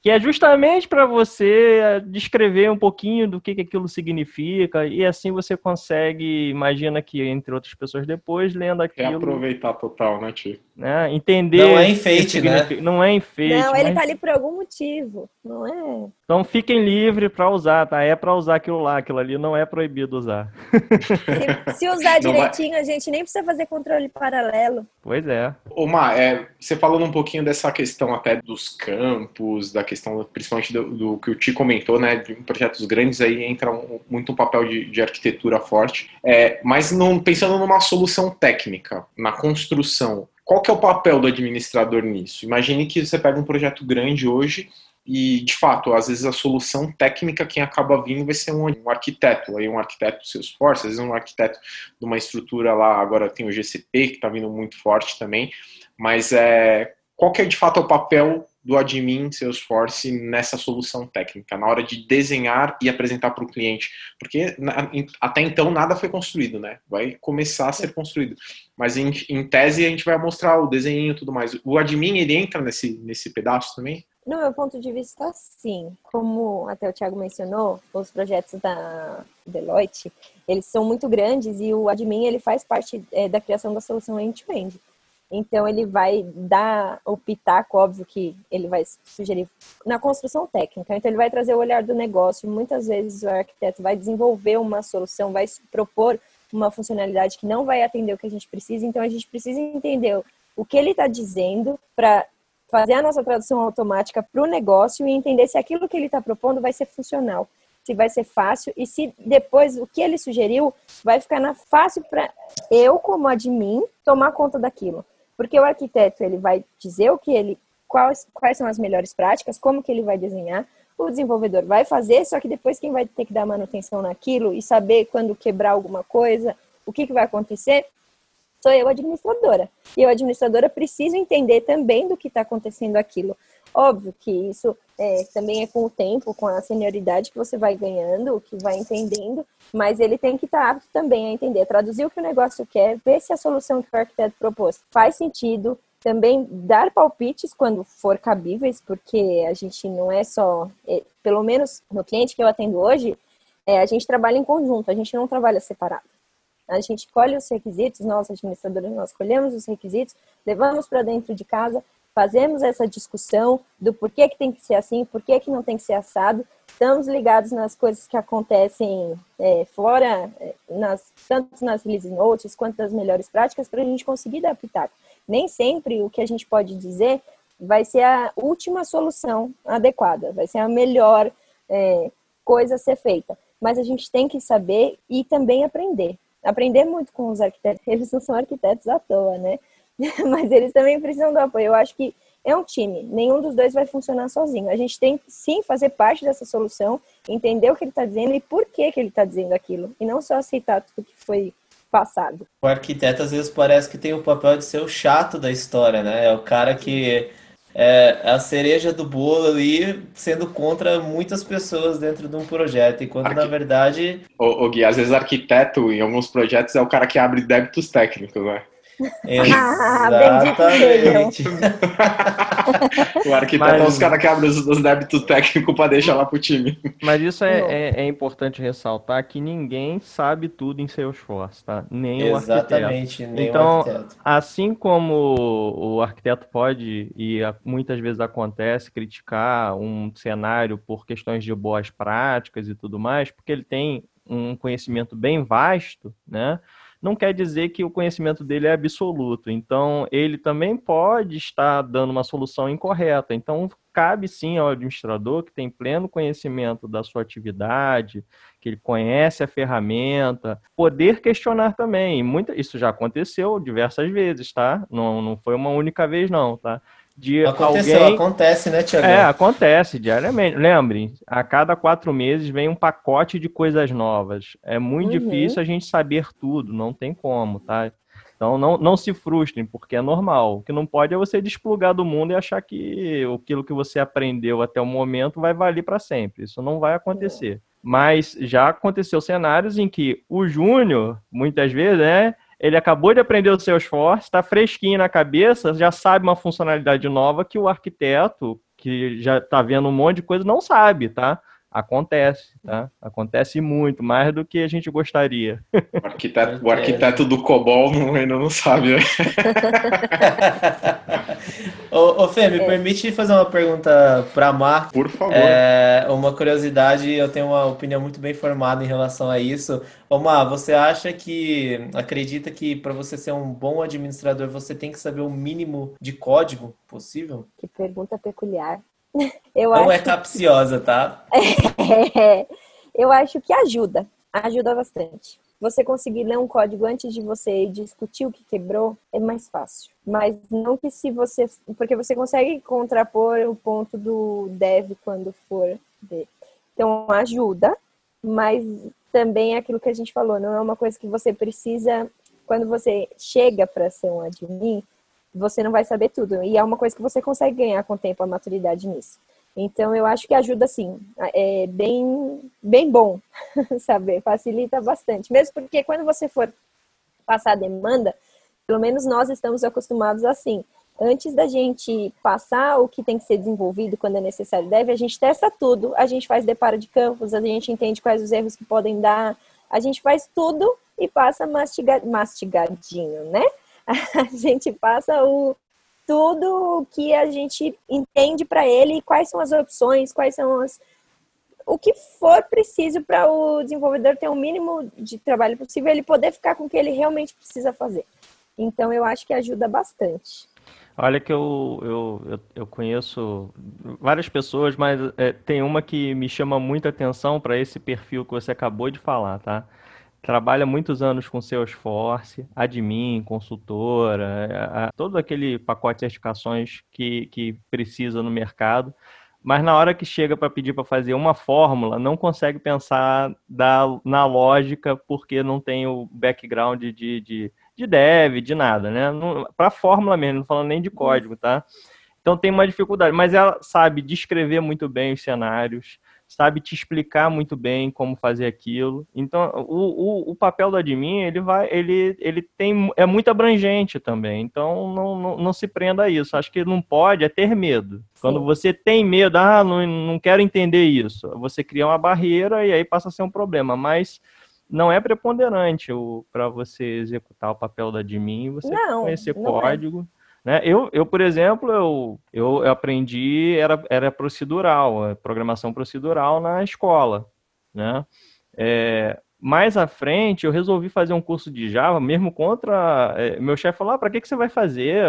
Que é justamente para você eh, descrever um pouquinho do que, que aquilo significa, e assim você consegue, imagina que entre outras pessoas depois, lendo É aquilo, aproveitar total, né, tio? né, entender Não é o enfeite, né? Não é enfeite, Não, ele mas- tá ali por algum motivo, não é? Então fiquem livres para usar, tá? É para usar aquilo lá, aquilo ali não é proibido usar. Se, se usar [laughs] Não vai- direitinho, a gente nem precisa fazer controle paralelo. Pois é. Ô, Má, é, você falando um pouquinho dessa questão até dos campos, da questão principalmente do, do que o Ti comentou, né, de projetos grandes aí entra um- muito um papel de, de arquitetura forte, é, mas não, pensando numa solução técnica, na construção, qual que é o papel do administrador nisso? Imagine que você pega um projeto grande hoje e, de fato, às vezes a solução técnica quem acaba vindo vai ser um, um arquiteto, aí um arquiteto do Salesforce, às vezes um arquiteto de uma estrutura lá, agora tem o GCP que está vindo muito forte também, mas é, qual que é de fato o papel do admin Salesforce nessa solução técnica, na hora de desenhar e apresentar para o cliente? Porque até então nada foi construído, né? Vai começar a ser construído. Mas em, em tese a gente vai mostrar o desenho e tudo mais. O admin, ele entra nesse, nesse pedaço também? No meu ponto de vista, sim. Como até o Thiago mencionou, os projetos da Deloitte, eles são muito grandes e o admin ele faz parte é, da criação da solução end-to-end. Então ele vai dar o pitaco, óbvio que ele vai sugerir na construção técnica. Então ele vai trazer o olhar do negócio. Muitas vezes o arquiteto vai desenvolver uma solução, vai propor uma funcionalidade que não vai atender o que a gente precisa. Então a gente precisa entender o que ele está dizendo para fazer a nossa tradução automática para o negócio e entender se aquilo que ele está propondo vai ser funcional, se vai ser fácil e se depois o que ele sugeriu vai ficar na fácil para eu como admin tomar conta daquilo, porque o arquiteto ele vai dizer o que ele quais quais são as melhores práticas, como que ele vai desenhar, o desenvolvedor vai fazer, só que depois quem vai ter que dar manutenção naquilo e saber quando quebrar alguma coisa, o que, que vai acontecer, sou eu, administradora. E eu, administradora, preciso entender também do que está acontecendo aquilo. Óbvio que isso é, também é com o tempo, com a senioridade que você vai ganhando, que vai entendendo, mas ele tem que estar apto também a entender, traduzir o que o negócio quer, ver se a solução que o arquiteto propôs faz sentido, também dar palpites quando for cabíveis, porque a gente não é só, é, pelo menos no cliente que eu atendo hoje, é, a gente trabalha em conjunto, a gente não trabalha separado. A gente colhe os requisitos, nós administradores, nós colhemos os requisitos, levamos para dentro de casa, fazemos essa discussão do porquê que tem que ser assim, porquê que não tem que ser assado. Estamos ligados nas coisas que acontecem é, fora, é, nas, tanto nas release notes quanto das melhores práticas, para a gente conseguir adaptar. Nem sempre o que a gente pode dizer vai ser a última solução adequada, vai ser a melhor é, coisa a ser feita. Mas a gente tem que saber e também aprender. Aprender muito com os arquitetos. [laughs] Eles não são arquitetos à toa, né? [laughs] mas eles também precisam do apoio. Eu acho que é um time, nenhum dos dois vai funcionar sozinho. A gente tem que sim fazer parte dessa solução, entender o que ele está dizendo e por que, que ele está dizendo aquilo, e não só aceitar tudo que foi passado. O arquiteto às vezes parece que tem o papel de ser o chato da história, né? É o cara que é a cereja do bolo ali, sendo contra muitas pessoas dentro de um projeto, enquanto Arqui... na verdade. O, o Gui, às vezes arquiteto em alguns projetos é o cara que abre débitos técnicos, né? [laughs] Exatamente. [laughs] o arquiteto mas, é os caras que abrem os, os débitos técnicos para deixar lá pro time. Mas isso é, é, é, importante ressaltar que ninguém sabe tudo em Salesforce, tá? Nem Exatamente, o arquiteto. Nem então, o arquiteto. assim como o arquiteto pode, e muitas vezes acontece, criticar um cenário por questões de boas práticas e tudo mais, porque ele tem um conhecimento bem vasto, né? Não quer dizer que o conhecimento dele é absoluto. Então, ele também pode estar dando uma solução incorreta. Então, cabe sim ao administrador que tem pleno conhecimento da sua atividade, que ele conhece a ferramenta, poder questionar também. Muita, isso já aconteceu diversas vezes, tá? Não, não foi uma única vez, não, tá? De Aconteceu, alguém... acontece, né, Tiago? É, acontece diariamente. Lembre, a cada quatro meses vem um pacote de coisas novas. É muito uhum. difícil a gente saber tudo, não tem como, tá? Então não, não se frustrem, porque é normal. O que não pode é você desplugar do mundo e achar que aquilo que você aprendeu até o momento vai valer para sempre. Isso não vai acontecer. É. Mas já aconteceu cenários em que o Júnior, muitas vezes, né? Ele acabou de aprender o Salesforce, está fresquinho na cabeça, já sabe uma funcionalidade nova que o arquiteto, que já está vendo um monte de coisa, não sabe, tá? Acontece, tá? Acontece muito, mais do que a gente gostaria. O arquiteto, o arquiteto do COBOL ainda não sabe, né? [laughs] ô, ô Fê, me é. permite fazer uma pergunta para Mar? Por favor. É, uma curiosidade, eu tenho uma opinião muito bem formada em relação a isso. Ô Mar, você acha que, acredita que para você ser um bom administrador, você tem que saber o mínimo de código possível? Que pergunta peculiar. [laughs] Eu Não é capciosa, tá? [laughs] É, eu acho que ajuda, ajuda bastante. Você conseguir ler um código antes de você discutir o que quebrou é mais fácil. Mas não que se você. Porque você consegue contrapor o ponto do dev quando for ver. Então ajuda, mas também é aquilo que a gente falou, não é uma coisa que você precisa. Quando você chega para ser um admin, você não vai saber tudo. E é uma coisa que você consegue ganhar com o tempo, a maturidade nisso. Então, eu acho que ajuda sim. É bem, bem bom [laughs] saber, facilita bastante. Mesmo porque quando você for passar a demanda, pelo menos nós estamos acostumados assim. Antes da gente passar o que tem que ser desenvolvido quando é necessário deve, a gente testa tudo, a gente faz deparo de campos, a gente entende quais os erros que podem dar, a gente faz tudo e passa mastiga, mastigadinho, né? [laughs] a gente passa o tudo que a gente entende para ele, quais são as opções, quais são as o que for preciso para o desenvolvedor ter o um mínimo de trabalho possível, ele poder ficar com o que ele realmente precisa fazer. Então, eu acho que ajuda bastante. Olha que eu, eu, eu, eu conheço várias pessoas, mas é, tem uma que me chama muita atenção para esse perfil que você acabou de falar, tá? Trabalha muitos anos com Salesforce, admin, consultora, todo aquele pacote de certificações que, que precisa no mercado, mas na hora que chega para pedir para fazer uma fórmula, não consegue pensar da, na lógica porque não tem o background de, de, de dev, de nada, né? Para fórmula mesmo, não falando nem de código, tá? Então tem uma dificuldade, mas ela sabe descrever muito bem os cenários, sabe te explicar muito bem como fazer aquilo. Então, o, o, o, papel do admin, ele vai, ele, ele tem, é muito abrangente também. Então, não, não, não se prenda a isso. Acho que não pode é ter medo. Sim. Quando você tem medo, ah, não, não quero entender isso, você cria uma barreira e aí passa a ser um problema. Mas não é preponderante para você executar o papel da admin, você não, conhecer não é. código. É. Né? Eu, eu, por exemplo, eu, eu aprendi, era, era procedural, é, programação procedural na escola. Né? É, mais à frente, eu resolvi fazer um curso de Java, mesmo contra. É, meu chefe falou: ah, para que, que você vai fazer?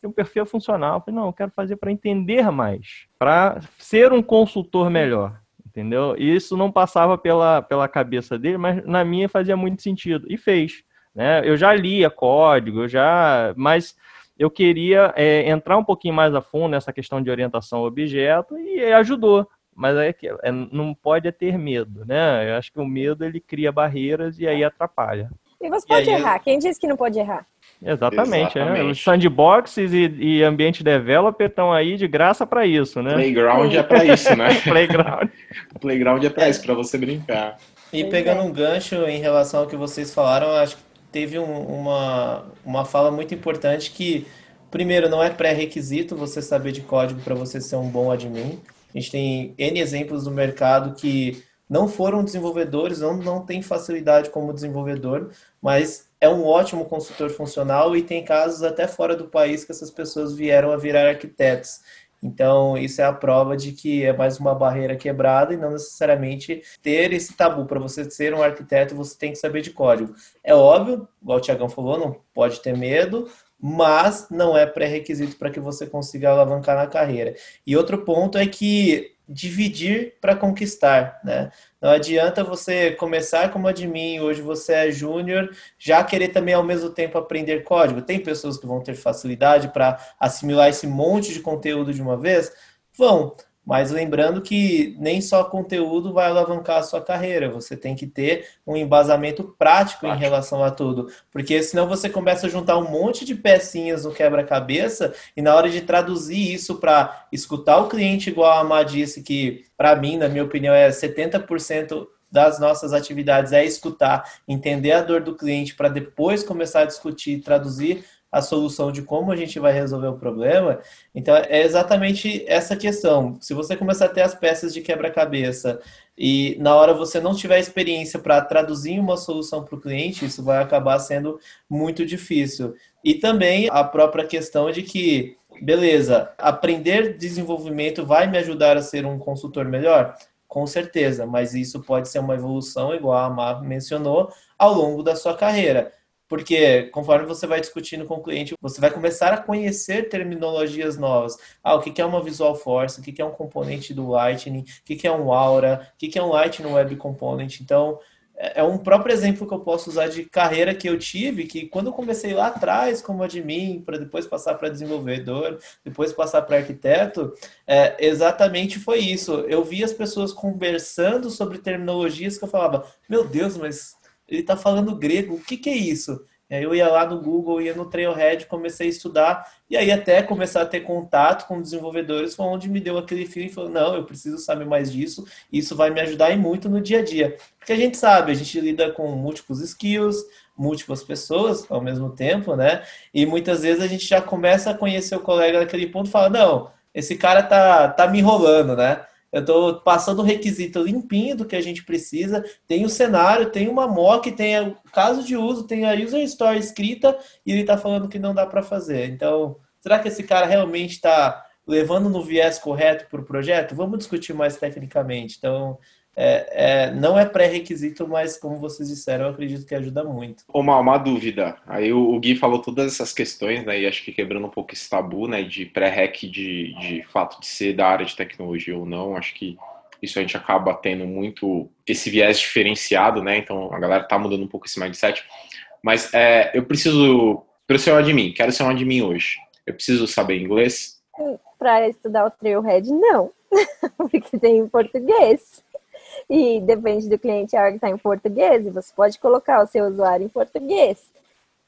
Tem um perfil funcional. Eu falei: não, eu quero fazer para entender mais, para ser um consultor melhor. Entendeu? E isso não passava pela, pela cabeça dele, mas na minha fazia muito sentido. E fez. Né? Eu já lia código, eu já. Mas eu queria é, entrar um pouquinho mais a fundo nessa questão de orientação ao objeto e ajudou. Mas é que é, não pode é ter medo, né? Eu acho que o medo ele cria barreiras e aí atrapalha. E você pode e errar. Quem disse que não pode errar? Exatamente. Exatamente. É. Os sandboxes e, e ambiente developer estão aí de graça para isso, né? Playground é para [laughs] isso, né? [laughs] Playground. Playground é para isso, para você brincar. E pegando é. um gancho em relação ao que vocês falaram, acho que teve um, uma, uma fala muito importante que, primeiro, não é pré-requisito você saber de código para você ser um bom admin. A gente tem N exemplos no mercado que não foram desenvolvedores, não, não tem facilidade como desenvolvedor, mas é um ótimo consultor funcional e tem casos até fora do país que essas pessoas vieram a virar arquitetos. Então, isso é a prova de que é mais uma barreira quebrada e não necessariamente ter esse tabu. Para você ser um arquiteto, você tem que saber de código. É óbvio, igual o Tiagão falou, não pode ter medo, mas não é pré-requisito para que você consiga alavancar na carreira. E outro ponto é que dividir para conquistar, né? Não adianta você começar como admin, hoje você é júnior, já querer também ao mesmo tempo aprender código. Tem pessoas que vão ter facilidade para assimilar esse monte de conteúdo de uma vez? Vão, mas lembrando que nem só conteúdo vai alavancar a sua carreira, você tem que ter um embasamento prático, prático. em relação a tudo. Porque senão você começa a juntar um monte de pecinhas no quebra-cabeça e na hora de traduzir isso para escutar o cliente, igual a Amá disse, que para mim, na minha opinião, é 70% das nossas atividades é escutar, entender a dor do cliente para depois começar a discutir, traduzir a solução de como a gente vai resolver o problema. Então, é exatamente essa questão. Se você começar a ter as peças de quebra-cabeça e na hora você não tiver experiência para traduzir uma solução para o cliente, isso vai acabar sendo muito difícil. E também a própria questão de que, beleza, aprender desenvolvimento vai me ajudar a ser um consultor melhor? Com certeza, mas isso pode ser uma evolução, igual a Mar mencionou, ao longo da sua carreira. Porque conforme você vai discutindo com o cliente, você vai começar a conhecer terminologias novas. Ah, o que é uma Visual Force? O que é um componente do Lightning? O que é um Aura? O que é um Lightning Web Component? Então, é, é um próprio exemplo que eu posso usar de carreira que eu tive, que quando eu comecei lá atrás como admin, para depois passar para desenvolvedor, depois passar para arquiteto, é, exatamente foi isso. Eu vi as pessoas conversando sobre terminologias que eu falava, meu Deus, mas ele está falando grego, o que, que é isso? E aí eu ia lá no Google, ia no Trailhead, comecei a estudar, e aí até começar a ter contato com desenvolvedores, foi onde me deu aquele e falou, não, eu preciso saber mais disso, isso vai me ajudar e muito no dia a dia. Porque a gente sabe, a gente lida com múltiplos skills, múltiplas pessoas ao mesmo tempo, né? E muitas vezes a gente já começa a conhecer o colega naquele ponto e fala, não, esse cara tá, tá me enrolando, né? Eu estou passando o requisito limpinho do que a gente precisa. Tem o cenário, tem uma mock, tem o caso de uso, tem a user story escrita e ele está falando que não dá para fazer. Então, será que esse cara realmente está levando no viés correto para o projeto? Vamos discutir mais tecnicamente. Então, é, é, não é pré-requisito, mas como vocês disseram, eu acredito que ajuda muito. Uma, uma dúvida. Aí o, o, Gui falou todas essas questões, né? E acho que quebrando um pouco esse tabu, né? De pré-req, de, de fato de ser da área de tecnologia ou não. Acho que isso a gente acaba tendo muito esse viés diferenciado, né? Então a galera tá mudando um pouco esse mindset. Mas é, eu preciso, para ser um admin, quero ser um admin hoje. Eu preciso saber inglês? Para estudar o Trailhead, não. [laughs] Porque tem em português. E depende do cliente, a org está em português, e você pode colocar o seu usuário em português.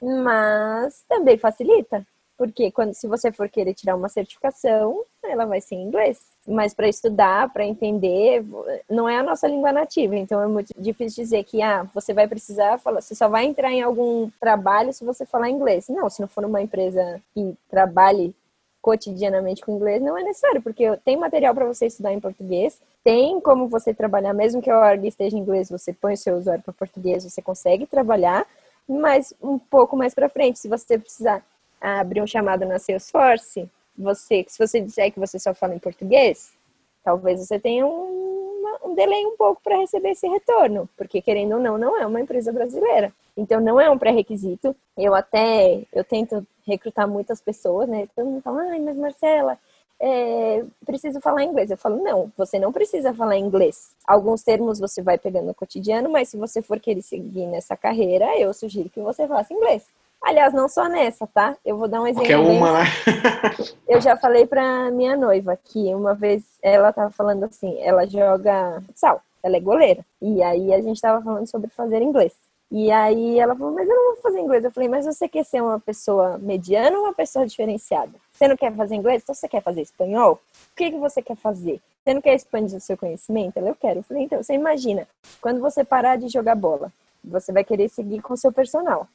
Mas também facilita. porque quando se você for querer tirar uma certificação, ela vai ser em inglês. Mas para estudar, para entender, não é a nossa língua nativa, então é muito difícil dizer que ah, você vai precisar falar, você só vai entrar em algum trabalho se você falar inglês. Não, se não for uma empresa que trabalhe cotidianamente com inglês, não é necessário, porque tem material para você estudar em português, tem como você trabalhar, mesmo que a org esteja em inglês, você põe o seu usuário para português, você consegue trabalhar, mas um pouco mais para frente, se você precisar abrir um chamado na Salesforce, você, se você disser que você só fala em português, talvez você tenha um, um delay um pouco para receber esse retorno, porque querendo ou não, não é uma empresa brasileira. Então não é um pré-requisito. Eu até eu tento recrutar muitas pessoas, né? Todo mundo fala, ai, mas Marcela, é, preciso falar inglês. Eu falo, não, você não precisa falar inglês. Alguns termos você vai pegando no cotidiano, mas se você for querer seguir nessa carreira, eu sugiro que você faça inglês. Aliás, não só nessa, tá? Eu vou dar um exemplo. Qualquer uma, né? eu já falei pra minha noiva que uma vez ela tava falando assim, ela joga sal, ela é goleira. E aí a gente tava falando sobre fazer inglês. E aí ela falou, mas eu não vou fazer inglês. Eu falei, mas você quer ser uma pessoa mediana ou uma pessoa diferenciada? Você não quer fazer inglês? Então você quer fazer espanhol? O que, que você quer fazer? Você não quer expandir o seu conhecimento? Eu quero. Eu falei, então, você imagina, quando você parar de jogar bola, você vai querer seguir com o seu personal.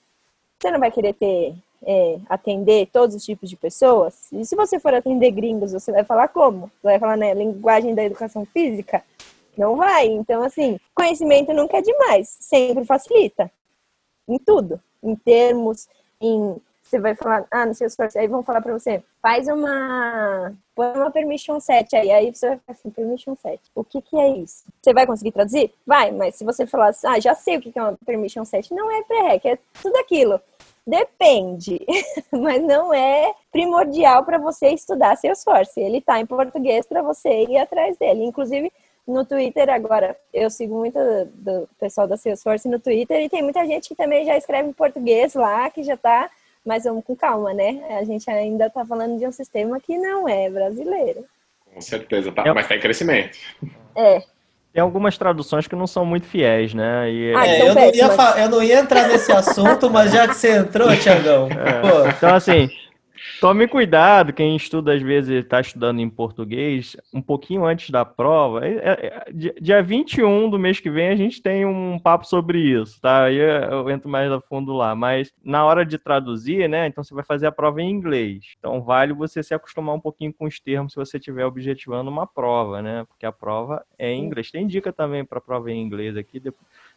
Você não vai querer ter, é, atender todos os tipos de pessoas? E se você for atender gringos, você vai falar como? Você vai falar na né, linguagem da educação física? Não vai. Então, assim, conhecimento nunca é demais. Sempre facilita. Em tudo. Em termos, em você vai falar, ah, no Salesforce, aí vão falar para você, faz uma, põe uma permission set aí, aí você vai falar assim, permission set, o que que é isso? Você vai conseguir traduzir? Vai, mas se você falar assim, ah, já sei o que é uma permission set, não é pré-rec, é tudo aquilo. Depende, [laughs] mas não é primordial para você estudar Salesforce. Ele está em português para você ir atrás dele. Inclusive, no Twitter agora, eu sigo muito do pessoal da Salesforce no Twitter e tem muita gente que também já escreve em português lá, que já está mas vamos com calma, né? A gente ainda está falando de um sistema que não é brasileiro. Com certeza, tá, mas está em crescimento. É. Tem algumas traduções que não são muito fiéis, né? E... Ah, é, eu, não ia, eu não ia entrar nesse assunto, mas já que você entrou, Tiagão. É. Então, assim, Tome cuidado, quem estuda às vezes está estudando em português, um pouquinho antes da prova. É, é, é dia 21 do mês que vem a gente tem um papo sobre isso, tá? Aí eu entro mais a fundo lá. Mas na hora de traduzir, né? Então você vai fazer a prova em inglês. Então vale você se acostumar um pouquinho com os termos se você estiver objetivando uma prova, né? Porque a prova é em inglês. Tem dica também para prova em inglês aqui.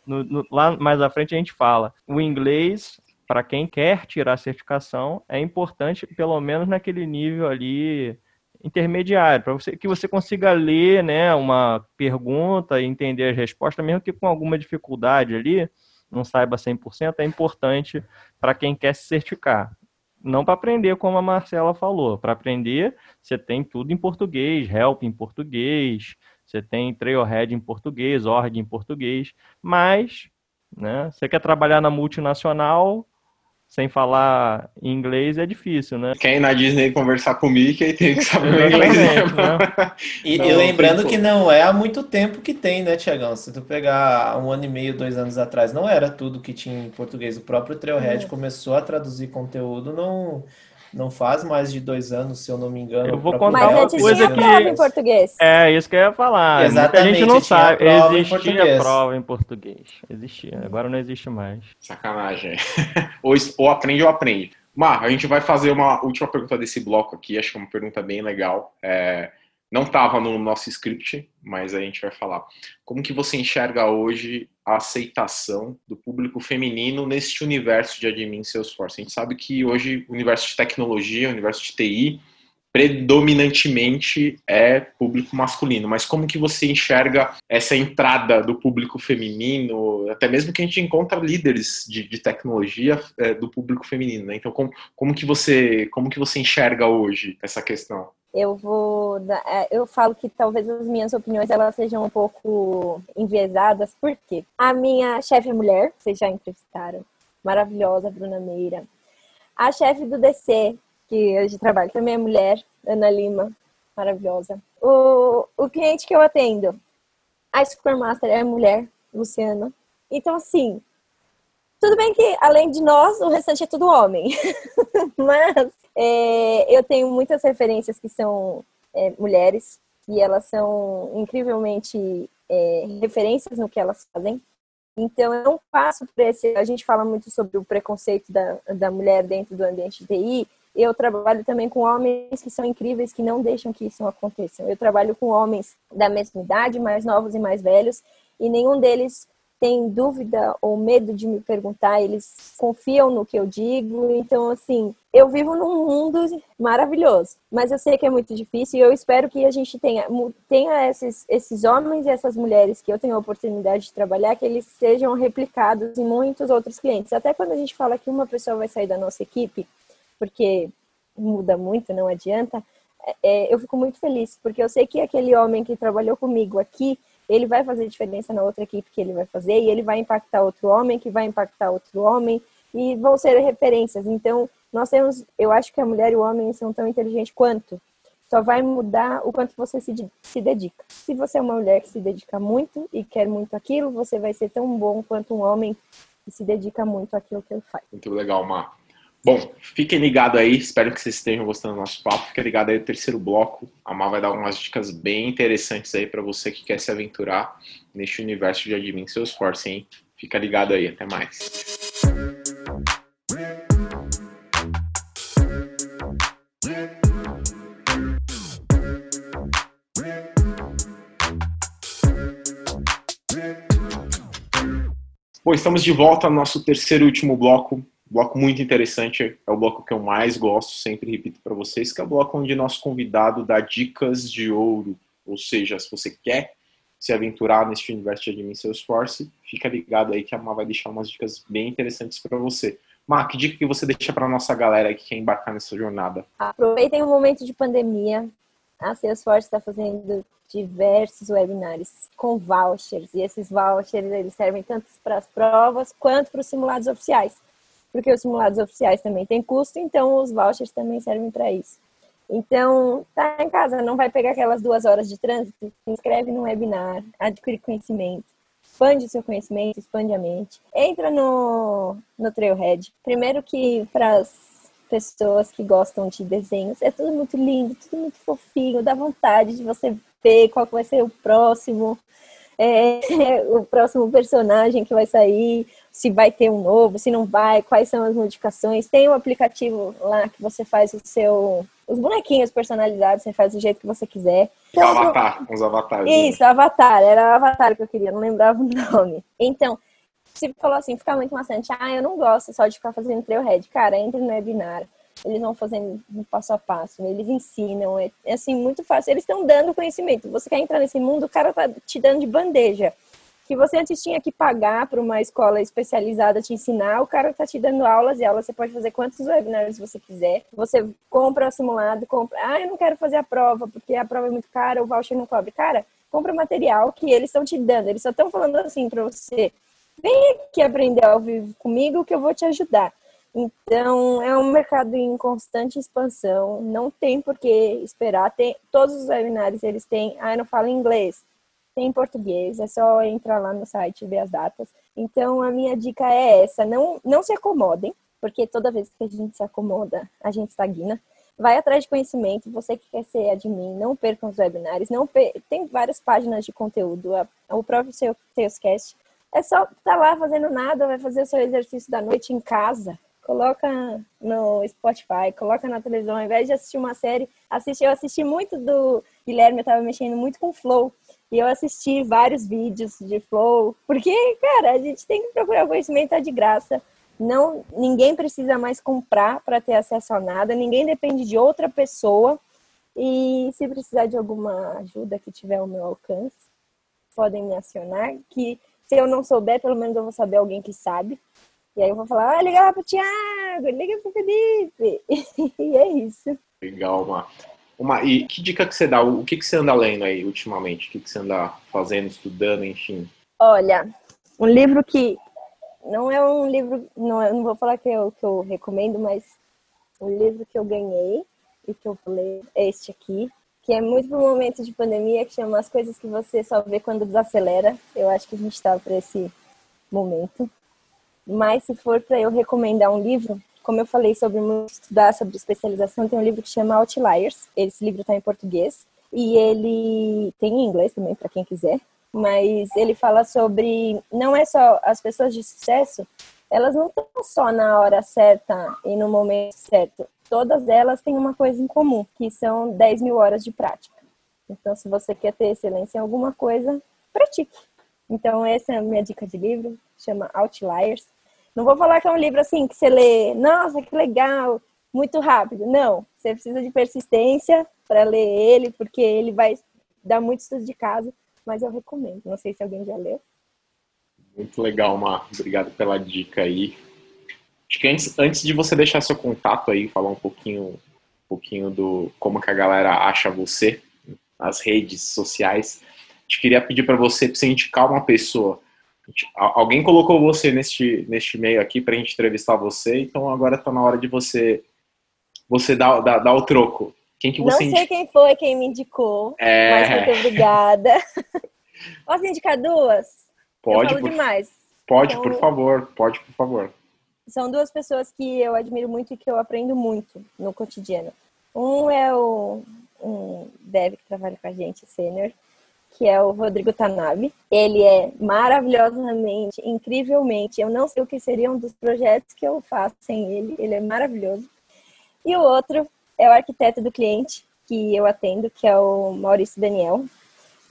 No, no, lá mais à frente a gente fala. O inglês para quem quer tirar a certificação, é importante, pelo menos naquele nível ali intermediário, para você que você consiga ler, né, uma pergunta e entender as respostas, mesmo que com alguma dificuldade ali, não saiba 100%, é importante para quem quer se certificar. Não para aprender, como a Marcela falou. Para aprender, você tem tudo em português, help em português, você tem Trailhead em português, org em português, mas né, você quer trabalhar na multinacional, sem falar inglês é difícil, né? Quem ir na Disney conversar com o Mickey tem que saber inglês. Né? e, não, e, lembrando que não é há muito tempo que tem, né, Tiagão? Se tu pegar um ano e meio, dois anos atrás, não era tudo que tinha em português. O próprio Trailhead é. começou a traduzir conteúdo não não faz mais de dois anos, se eu não me engano. Eu vou contar uma coisa que... prova em português. É, isso que eu ia falar. Exatamente. A gente não sabe. Prova existia prova em português. Existia. Agora não existe mais. Sacanagem. [laughs] ou, ou aprende ou aprende. Mar, a gente vai fazer uma última pergunta desse bloco aqui. Acho que é uma pergunta bem legal. É... Não estava no nosso script, mas a gente vai falar. Como que você enxerga hoje a aceitação do público feminino neste universo de admin Salesforce? A gente sabe que hoje o universo de tecnologia, o universo de TI, predominantemente é público masculino, mas como que você enxerga essa entrada do público feminino, até mesmo que a gente encontra líderes de, de tecnologia é, do público feminino, né? Então, como, como, que você, como que você enxerga hoje essa questão? Eu vou é, eu falo que talvez as minhas opiniões elas sejam um pouco enviesadas. Porque a minha chefe é mulher vocês já entrevistaram. Maravilhosa Bruna Meira. A chefe do DC que hoje trabalha também é mulher Ana Lima. Maravilhosa. O, o cliente que eu atendo a Scrum Master é mulher Luciana. Então assim Tudo bem que, além de nós, o restante é tudo homem. [laughs] Mas é, eu tenho muitas referências que são é, mulheres e elas são incrivelmente é, referências no que elas fazem. Então, eu não passo por esse. A gente fala muito sobre o preconceito da, da mulher dentro do ambiente de TI. Eu trabalho também com homens que são incríveis, que não deixam que isso aconteça. Eu trabalho com homens da mesma idade, mais novos e mais velhos, e nenhum deles tem dúvida ou medo de me perguntar, eles confiam no que eu digo. Então, assim, eu vivo num mundo maravilhoso, mas eu sei que é muito difícil e eu espero que a gente tenha, tenha esses, esses homens e essas mulheres que eu tenho a oportunidade de trabalhar, que eles sejam replicados em muitos outros clientes. Até quando a gente fala que uma pessoa vai sair da nossa equipe, porque muda muito, não adianta, é, eu fico muito feliz, porque eu sei que aquele homem que trabalhou comigo aqui, ele vai fazer diferença na outra equipe que ele vai fazer e ele vai impactar outro homem, que vai impactar outro homem e vão ser referências. Então, nós temos, eu acho que a mulher e o homem são tão inteligentes quanto. Só vai mudar o quanto você se, se dedica. Se você é uma mulher que se dedica muito e quer muito aquilo, você vai ser tão bom quanto um homem que se dedica muito àquilo que ele faz. Muito legal, Mar. Bom, fiquem ligados aí, espero que vocês estejam gostando do nosso papo. Fiquem ligados aí no terceiro bloco. A Mar vai dar algumas dicas bem interessantes aí para você que quer se aventurar neste universo de admin Salesforce, hein? Fica ligado aí, até mais. Bom, estamos de volta no nosso terceiro e último bloco bloco muito interessante, é o bloco que eu mais gosto, sempre repito para vocês, que é o bloco onde nosso convidado dá dicas de ouro. Ou seja, se você quer se aventurar neste universo de admin Salesforce, fica ligado aí que a Má vai deixar umas dicas bem interessantes para você. Má, que dica que você deixa para nossa galera que quer embarcar nessa jornada? Aproveitem o momento de pandemia. A Salesforce está fazendo diversos webinários com vouchers e esses vouchers eles servem tanto para as provas quanto para os simulados oficiais porque os simulados oficiais também têm custo, então os vouchers também servem para isso. Então, tá em casa, não vai pegar aquelas duas horas de trânsito, se inscreve no webinar, adquire conhecimento, expande o seu conhecimento, expande a mente. Entra no, no Trailhead. Primeiro que para as pessoas que gostam de desenhos, é tudo muito lindo, tudo muito fofinho, dá vontade de você ver qual vai ser o próximo, é, [laughs] o próximo personagem que vai sair, se vai ter um novo, se não vai, quais são as modificações. Tem um aplicativo lá que você faz o seu. Os bonequinhos personalizados, você faz do jeito que você quiser. Então, avatar, uns avatares. Isso, avatar, era o avatar que eu queria, não lembrava o [laughs] nome. Então, você falou assim, fica muito maçante. Ah, eu não gosto só de ficar fazendo trailhead. Cara, entre no webinar. Eles vão fazendo passo a passo, eles ensinam, é, é assim, muito fácil. Eles estão dando conhecimento. Você quer entrar nesse mundo, o cara tá te dando de bandeja que você antes tinha que pagar para uma escola especializada te ensinar, o cara está te dando aulas e aulas, você pode fazer quantos webinars você quiser. Você compra o simulado, compra, ah, eu não quero fazer a prova, porque a prova é muito cara, o voucher não cobre. Cara, compra material que eles estão te dando, eles só estão falando assim para você, vem aqui aprender ao vivo comigo que eu vou te ajudar. Então, é um mercado em constante expansão, não tem por que esperar. Tem, todos os webinars eles têm, ah, eu não falo inglês tem em português, é só entrar lá no site e ver as datas. Então, a minha dica é essa: não, não se acomodem, porque toda vez que a gente se acomoda, a gente estagna. Vai atrás de conhecimento, você que quer ser admin, não percam os webinários, não per... tem várias páginas de conteúdo, o próprio seu Salescast. É só estar tá lá fazendo nada, vai fazer o seu exercício da noite em casa, coloca no Spotify, coloca na televisão, ao invés de assistir uma série, assiste, eu assisti muito do Guilherme, eu tava mexendo muito com Flow, e eu assisti vários vídeos de Flow, porque, cara, a gente tem que procurar conhecimento tá de graça. Não, ninguém precisa mais comprar para ter acesso a nada, ninguém depende de outra pessoa. E se precisar de alguma ajuda que tiver ao meu alcance, podem me acionar, que se eu não souber, pelo menos eu vou saber alguém que sabe. E aí eu vou falar, ah, liga lá pro Thiago, liga pro Felipe. [laughs] e é isso. Legal, Marta. Uma, e que dica que você dá? O que, que você anda lendo aí ultimamente? O que, que você anda fazendo, estudando, enfim? Olha, um livro que não é um livro, não, eu não vou falar que eu, que eu recomendo, mas um livro que eu ganhei e que eu ler é este aqui, que é muito pro momento de pandemia, que chama As Coisas que Você Só Vê Quando Desacelera. Eu acho que a gente está para esse momento. Mas se for para eu recomendar um livro, como eu falei sobre estudar sobre especialização, tem um livro que chama Outliers. Esse livro está em português e ele tem em inglês também para quem quiser. Mas ele fala sobre não é só as pessoas de sucesso, elas não estão só na hora certa e no momento certo. Todas elas têm uma coisa em comum, que são 10 mil horas de prática. Então, se você quer ter excelência em alguma coisa, pratique. Então, essa é a minha dica de livro, chama Outliers. Não vou falar que é um livro assim que você lê, nossa, que legal, muito rápido. Não, você precisa de persistência para ler ele, porque ele vai dar muito estudo de casa, mas eu recomendo. Não sei se alguém já leu. Muito legal, Mar. Obrigado pela dica aí. Acho que antes, antes de você deixar seu contato aí, falar um pouquinho, um pouquinho do como que a galera acha você nas redes sociais, a gente queria pedir para você, pra você indicar uma pessoa Alguém colocou você neste, neste meio aqui para a gente entrevistar você, então agora está na hora de você você dar, dar, dar o troco. Quem que você Não sei quem foi quem me indicou, é... mas muito obrigada. [laughs] Posso indicar duas? Pode, eu por... demais. Pode, então, por favor. Pode, por favor. São duas pessoas que eu admiro muito e que eu aprendo muito no cotidiano. Um é o um dev que trabalha com a gente, sênior, que é o Rodrigo Tanabe. Ele é maravilhosamente, incrivelmente. Eu não sei o que seria um dos projetos que eu faço sem ele. Ele é maravilhoso. E o outro é o arquiteto do cliente que eu atendo, que é o Maurício Daniel.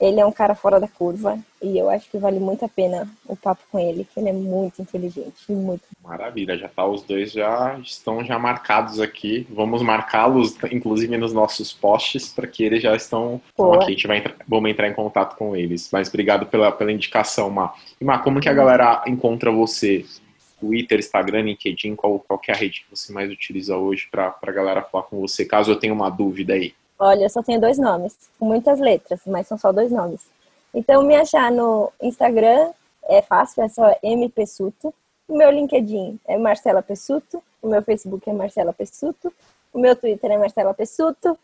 Ele é um cara fora da curva e eu acho que vale muito a pena o papo com ele, que ele é muito inteligente, muito. Maravilha, já tá os dois já estão já marcados aqui. Vamos marcá-los inclusive nos nossos posts para que eles já estão Boa. aqui, a gente vai entrar, vamos entrar em contato com eles. Mas obrigado pela, pela indicação, Má. E Má, como que a galera encontra você? Twitter, Instagram, LinkedIn, qual, qual é a rede que você mais utiliza hoje para a galera falar com você, caso eu tenha uma dúvida aí? Olha, eu só tenho dois nomes, com muitas letras, mas são só dois nomes. Então, me achar no Instagram é fácil, é só M Pessuto. O meu LinkedIn é Marcela Pessuto. O meu Facebook é Marcela Pessuto. O meu Twitter é Marcela Pessuto.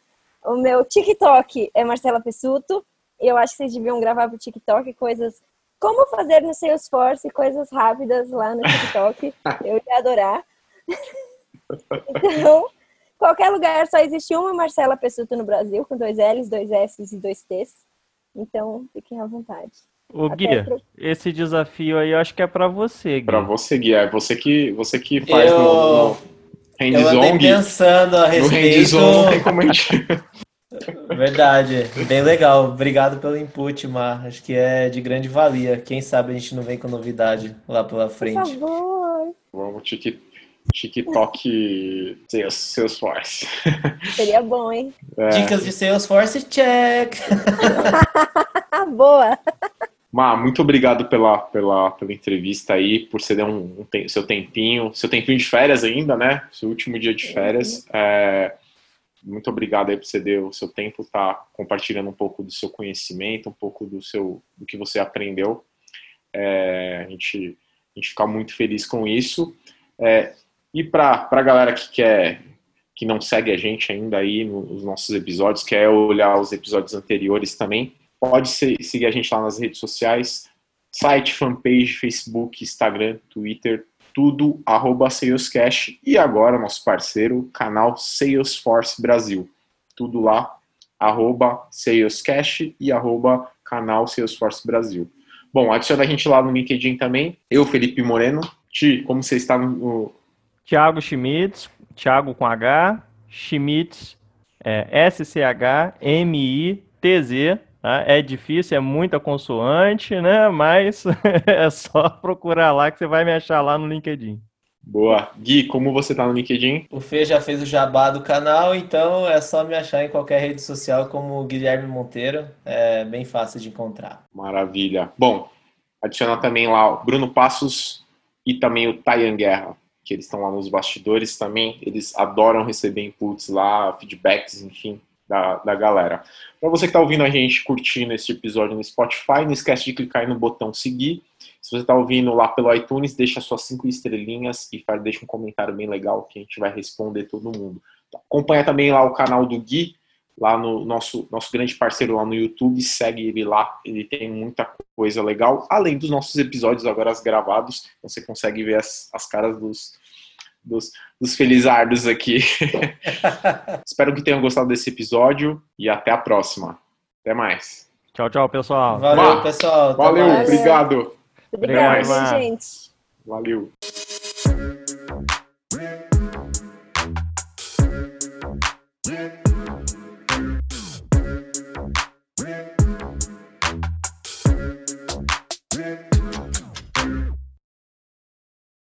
O meu TikTok é Marcela Pessuto. Eu acho que vocês deviam gravar pro TikTok coisas como fazer no Salesforce, coisas rápidas lá no TikTok. [laughs] eu ia adorar. [laughs] então, Qualquer lugar só existe uma Marcela Pessuto no Brasil, com dois L's, dois S's e dois T's. Então, fiquem à vontade. O Gui, pro... esse desafio aí eu acho que é para você, Gui. Para você, Gui. É você que, você que faz eu... no, no hands-on. Pensando a respeito... No como a gente... [laughs] Verdade, bem legal. Obrigado pelo input, Mar. Acho que é de grande valia. Quem sabe a gente não vem com novidade lá pela frente. Por favor. Vamos, TikTok TikTok Salesforce. Seria bom, hein? É. Dicas de Salesforce, check! [laughs] Boa! Ma, muito obrigado pela, pela, pela entrevista aí, por ceder um, um, seu tempinho, seu tempinho de férias ainda, né? Seu último dia de férias. Uhum. É, muito obrigado aí por ceder o seu tempo, tá compartilhando um pouco do seu conhecimento, um pouco do seu do que você aprendeu. É, a, gente, a gente fica muito feliz com isso. É, e para a galera que quer, que não segue a gente ainda aí nos nossos episódios, quer olhar os episódios anteriores também, pode seguir a gente lá nas redes sociais, site, fanpage, Facebook, Instagram, Twitter, tudo arroba Salescash e agora nosso parceiro, canal Salesforce Brasil. Tudo lá, arroba Salescash e arroba canal Salesforce Brasil. Bom, adiciona a gente lá no LinkedIn também. Eu, Felipe Moreno. Ti, como você está no, Thiago Schmitz, Thiago com H, Schmitz, é, S-C-H-M-I-T-Z. Tá? É difícil, é muita consoante, né? Mas [laughs] é só procurar lá que você vai me achar lá no LinkedIn. Boa. Gui, como você tá no LinkedIn? O Fê já fez o jabá do canal, então é só me achar em qualquer rede social como Guilherme Monteiro. É bem fácil de encontrar. Maravilha. Bom, adiciona também lá o Bruno Passos e também o Tayan Guerra que eles estão lá nos bastidores também, eles adoram receber inputs lá, feedbacks, enfim, da, da galera. Para você que está ouvindo a gente curtindo esse episódio no Spotify, não esquece de clicar aí no botão seguir. Se você está ouvindo lá pelo iTunes, deixa suas cinco estrelinhas e faz, deixa um comentário bem legal que a gente vai responder todo mundo. Acompanha também lá o canal do Gui, lá no nosso, nosso grande parceiro lá no YouTube, segue ele lá, ele tem muita coisa legal, além dos nossos episódios agora gravados, você consegue ver as, as caras dos, dos, dos felizardos aqui. [laughs] Espero que tenham gostado desse episódio e até a próxima. Até mais. Tchau, tchau, pessoal. Valeu, pessoal. Valeu, obrigado. Obrigada, Obrigado. gente. Valeu.